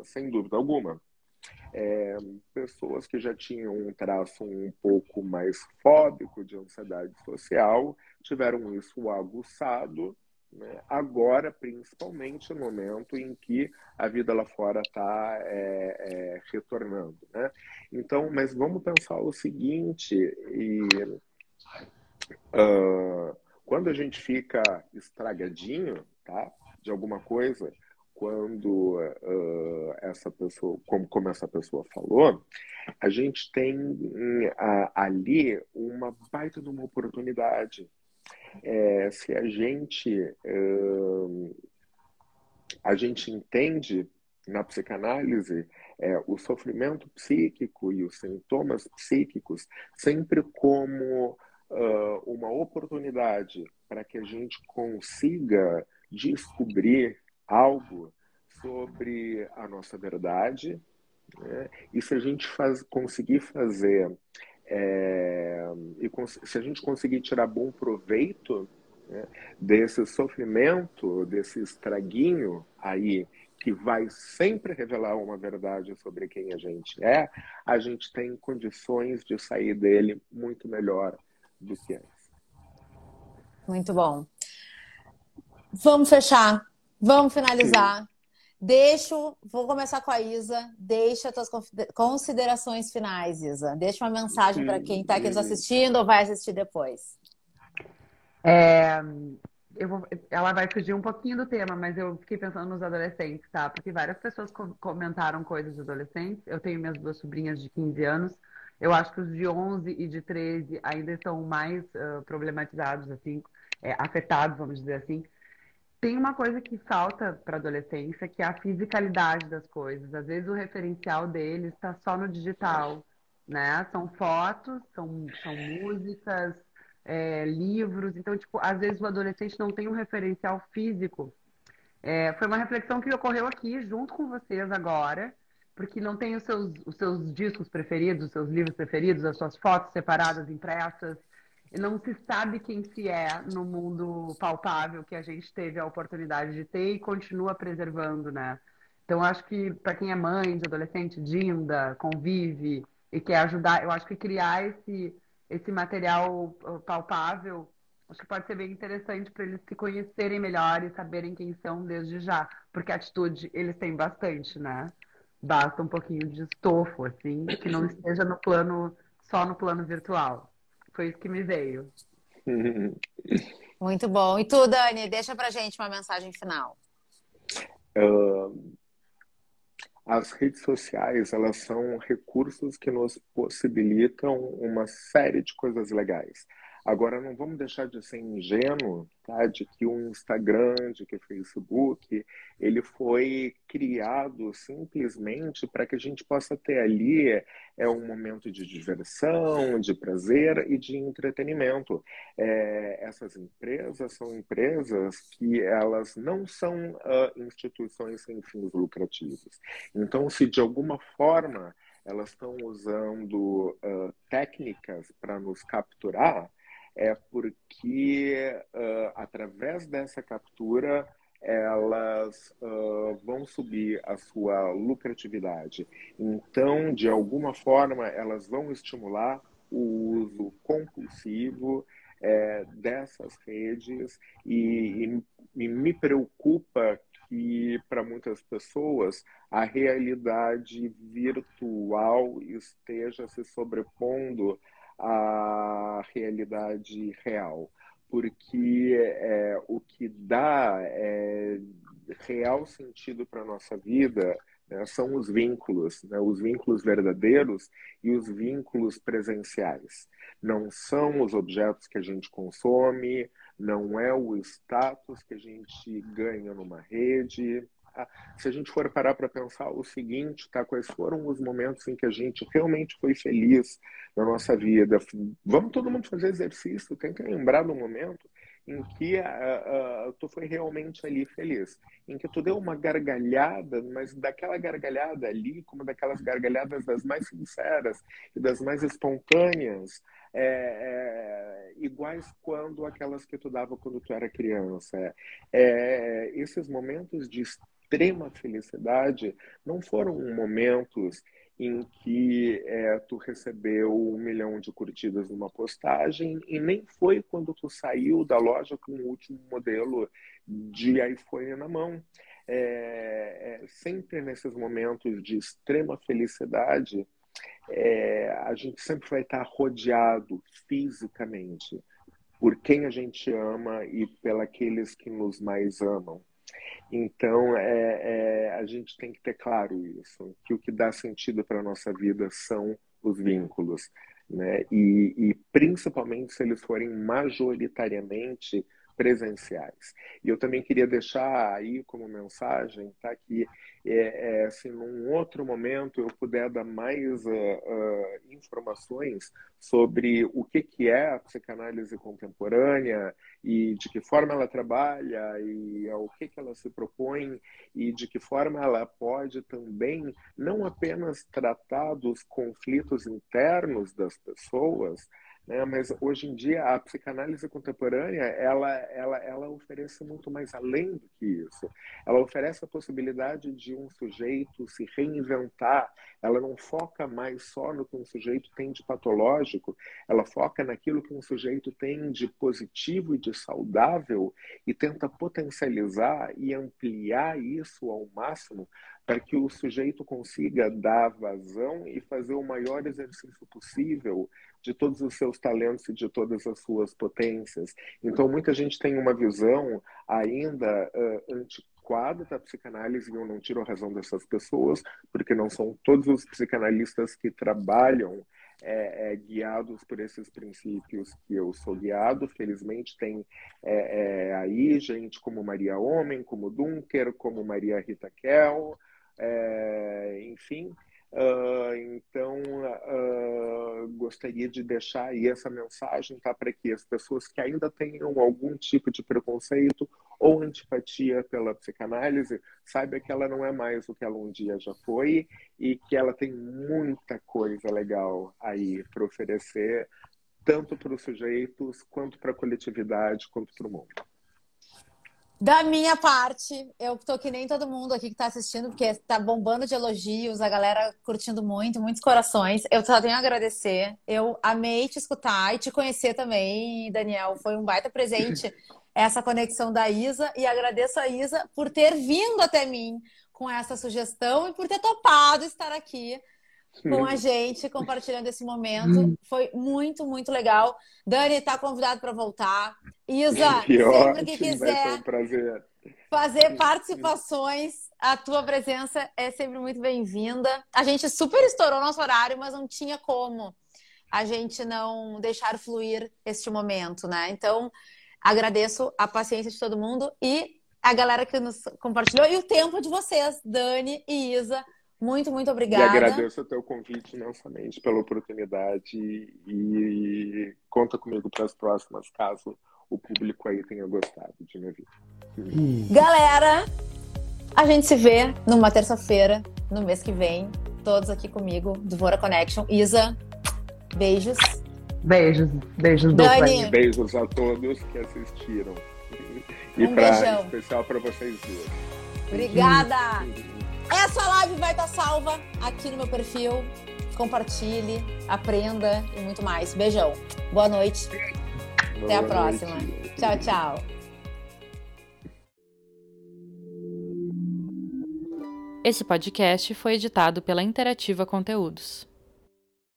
sem dúvida alguma é, pessoas que já tinham um traço um pouco mais fóbico de ansiedade social tiveram isso aguçado, né? agora, principalmente no momento em que a vida lá fora está é, é, retornando. Né? Então, mas vamos pensar o seguinte, e, uh, quando a gente fica estragadinho tá, de alguma coisa, quando uh, essa pessoa, como, como essa pessoa falou, a gente tem uh, ali uma baita de uma oportunidade. É, se a gente uh, a gente entende na psicanálise é, o sofrimento psíquico e os sintomas psíquicos sempre como uma oportunidade para que a gente consiga descobrir algo sobre a nossa verdade, né? e se a gente faz, conseguir fazer, é, e se a gente conseguir tirar bom proveito né, desse sofrimento, desse estraguinho aí, que vai sempre revelar uma verdade sobre quem a gente é, a gente tem condições de sair dele muito melhor do que antes. Muito bom. Vamos fechar Vamos finalizar. Deixo, vou começar com a Isa. Deixa as tuas considerações finais, Isa. Deixa uma mensagem para quem está aqui nos assistindo ou vai assistir depois. É, vou, ela vai fugir um pouquinho do tema, mas eu fiquei pensando nos adolescentes, tá? Porque várias pessoas comentaram coisas de adolescentes. Eu tenho minhas duas sobrinhas de 15 anos. Eu acho que os de 11 e de 13 ainda estão mais uh, problematizados, assim, é, afetados, vamos dizer assim tem uma coisa que falta para adolescência, que é a fisicalidade das coisas. Às vezes o referencial deles está só no digital, né? São fotos, são, são músicas, é, livros. Então, tipo, às vezes o adolescente não tem um referencial físico. É, foi uma reflexão que ocorreu aqui junto com vocês agora, porque não tem os seus, os seus discos preferidos, os seus livros preferidos, as suas fotos separadas, impressas não se sabe quem se é no mundo palpável que a gente teve a oportunidade de ter e continua preservando, né? Então, acho que para quem é mãe de adolescente, Dinda, convive e quer ajudar, eu acho que criar esse, esse material uh, palpável, acho que pode ser bem interessante para eles se conhecerem melhor e saberem quem são desde já. Porque atitude eles têm bastante, né? Basta um pouquinho de estofo, assim, que não esteja no plano, só no plano virtual. Foi isso que me veio. Muito bom. E tu, Dani, deixa pra gente uma mensagem final. Uh, as redes sociais, elas são recursos que nos possibilitam uma série de coisas legais. Agora, não vamos deixar de ser ingênuo tá? de que o Instagram, de que o Facebook, ele foi criado simplesmente para que a gente possa ter ali é um momento de diversão, de prazer e de entretenimento. É, essas empresas são empresas que elas não são uh, instituições sem fins lucrativos. Então, se de alguma forma elas estão usando uh, técnicas para nos capturar, é porque uh, através dessa captura elas uh, vão subir a sua lucratividade. Então, de alguma forma, elas vão estimular o uso compulsivo é, dessas redes e, e, me preocupa que para muitas pessoas a realidade virtual esteja se sobrepondo a realidade real, porque é, o que dá é, real sentido para a nossa vida né, são os vínculos, né, os vínculos verdadeiros e os vínculos presenciais. Não são os objetos que a gente consome, não é o status que a gente ganha numa rede, se a gente for parar para pensar o seguinte, tá? Quais foram os momentos em que a gente realmente foi feliz na nossa vida? Vamos todo mundo fazer exercício, que lembrar do momento em que uh, uh, tu foi realmente ali feliz, em que tu deu uma gargalhada, mas daquela gargalhada ali, como daquelas gargalhadas das mais sinceras e das mais espontâneas, é, é, iguais quando aquelas que tu dava quando tu era criança. É, é esses momentos de extrema felicidade não foram momentos em que é, tu recebeu um milhão de curtidas numa postagem e nem foi quando tu saiu da loja com o último modelo de iPhone na mão. É, é, sempre nesses momentos de extrema felicidade, é, a gente sempre vai estar rodeado fisicamente por quem a gente ama e pelos que nos mais amam. Então, é, é, a gente tem que ter claro isso, que o que dá sentido para a nossa vida são os vínculos, né? E, e principalmente se eles forem majoritariamente presenciais. E eu também queria deixar aí como mensagem, tá, que é, é, se num outro momento eu puder dar mais uh, uh, informações sobre o que, que é a psicanálise contemporânea e de que forma ela trabalha e ao que, que ela se propõe e de que forma ela pode também não apenas tratar dos conflitos internos das pessoas, né? Mas hoje em dia a psicanálise contemporânea ela, ela, ela oferece muito mais além do que isso. Ela oferece a possibilidade de um sujeito se reinventar. Ela não foca mais só no que um sujeito tem de patológico. Ela foca naquilo que um sujeito tem de positivo e de saudável e tenta potencializar e ampliar isso ao máximo para que o sujeito consiga dar vazão e fazer o maior exercício possível de todos os seus talentos e de todas as suas potências. Então, muita gente tem uma visão ainda uh, antiquada da psicanálise, e eu não tiro a razão dessas pessoas, porque não são todos os psicanalistas que trabalham é, é, guiados por esses princípios que eu sou guiado. Felizmente, tem é, é aí gente como Maria Homem, como Dunker, como Maria Rita Kell, é, enfim, Uh, então, uh, gostaria de deixar aí essa mensagem tá, para que as pessoas que ainda tenham algum tipo de preconceito ou antipatia pela psicanálise saibam que ela não é mais o que ela um dia já foi e que ela tem muita coisa legal aí para oferecer, tanto para os sujeitos, quanto para a coletividade, quanto para o mundo. Da minha parte, eu tô que nem todo mundo aqui que tá assistindo, porque tá bombando de elogios, a galera curtindo muito, muitos corações. Eu só tenho a agradecer. Eu amei te escutar e te conhecer também, Daniel. Foi um baita presente essa conexão da Isa e agradeço a Isa por ter vindo até mim com essa sugestão e por ter topado estar aqui com a gente, compartilhando esse momento. Hum. Foi muito, muito legal. Dani está convidado para voltar. Isa, que sempre que quiser um fazer participações, a tua presença é sempre muito bem-vinda. A gente super estourou nosso horário, mas não tinha como a gente não deixar fluir este momento, né? Então, agradeço a paciência de todo mundo e a galera que nos compartilhou e o tempo de vocês, Dani e Isa. Muito, muito obrigada. E agradeço o teu convite imensamente pela oportunidade e conta comigo para as próximas, caso o público aí tenha gostado de me ouvir. Galera, a gente se vê numa terça-feira, no mês que vem, todos aqui comigo, do Vora Connection. Isa, beijos. Beijos, beijos Dani. Beijos a todos que assistiram. E um pra, especial para vocês duas. Obrigada! Essa live vai estar salva aqui no meu perfil. Compartilhe, aprenda e muito mais. Beijão. Boa noite. Boa Até a noite. próxima. Tchau, tchau. Esse podcast foi editado pela Interativa Conteúdos.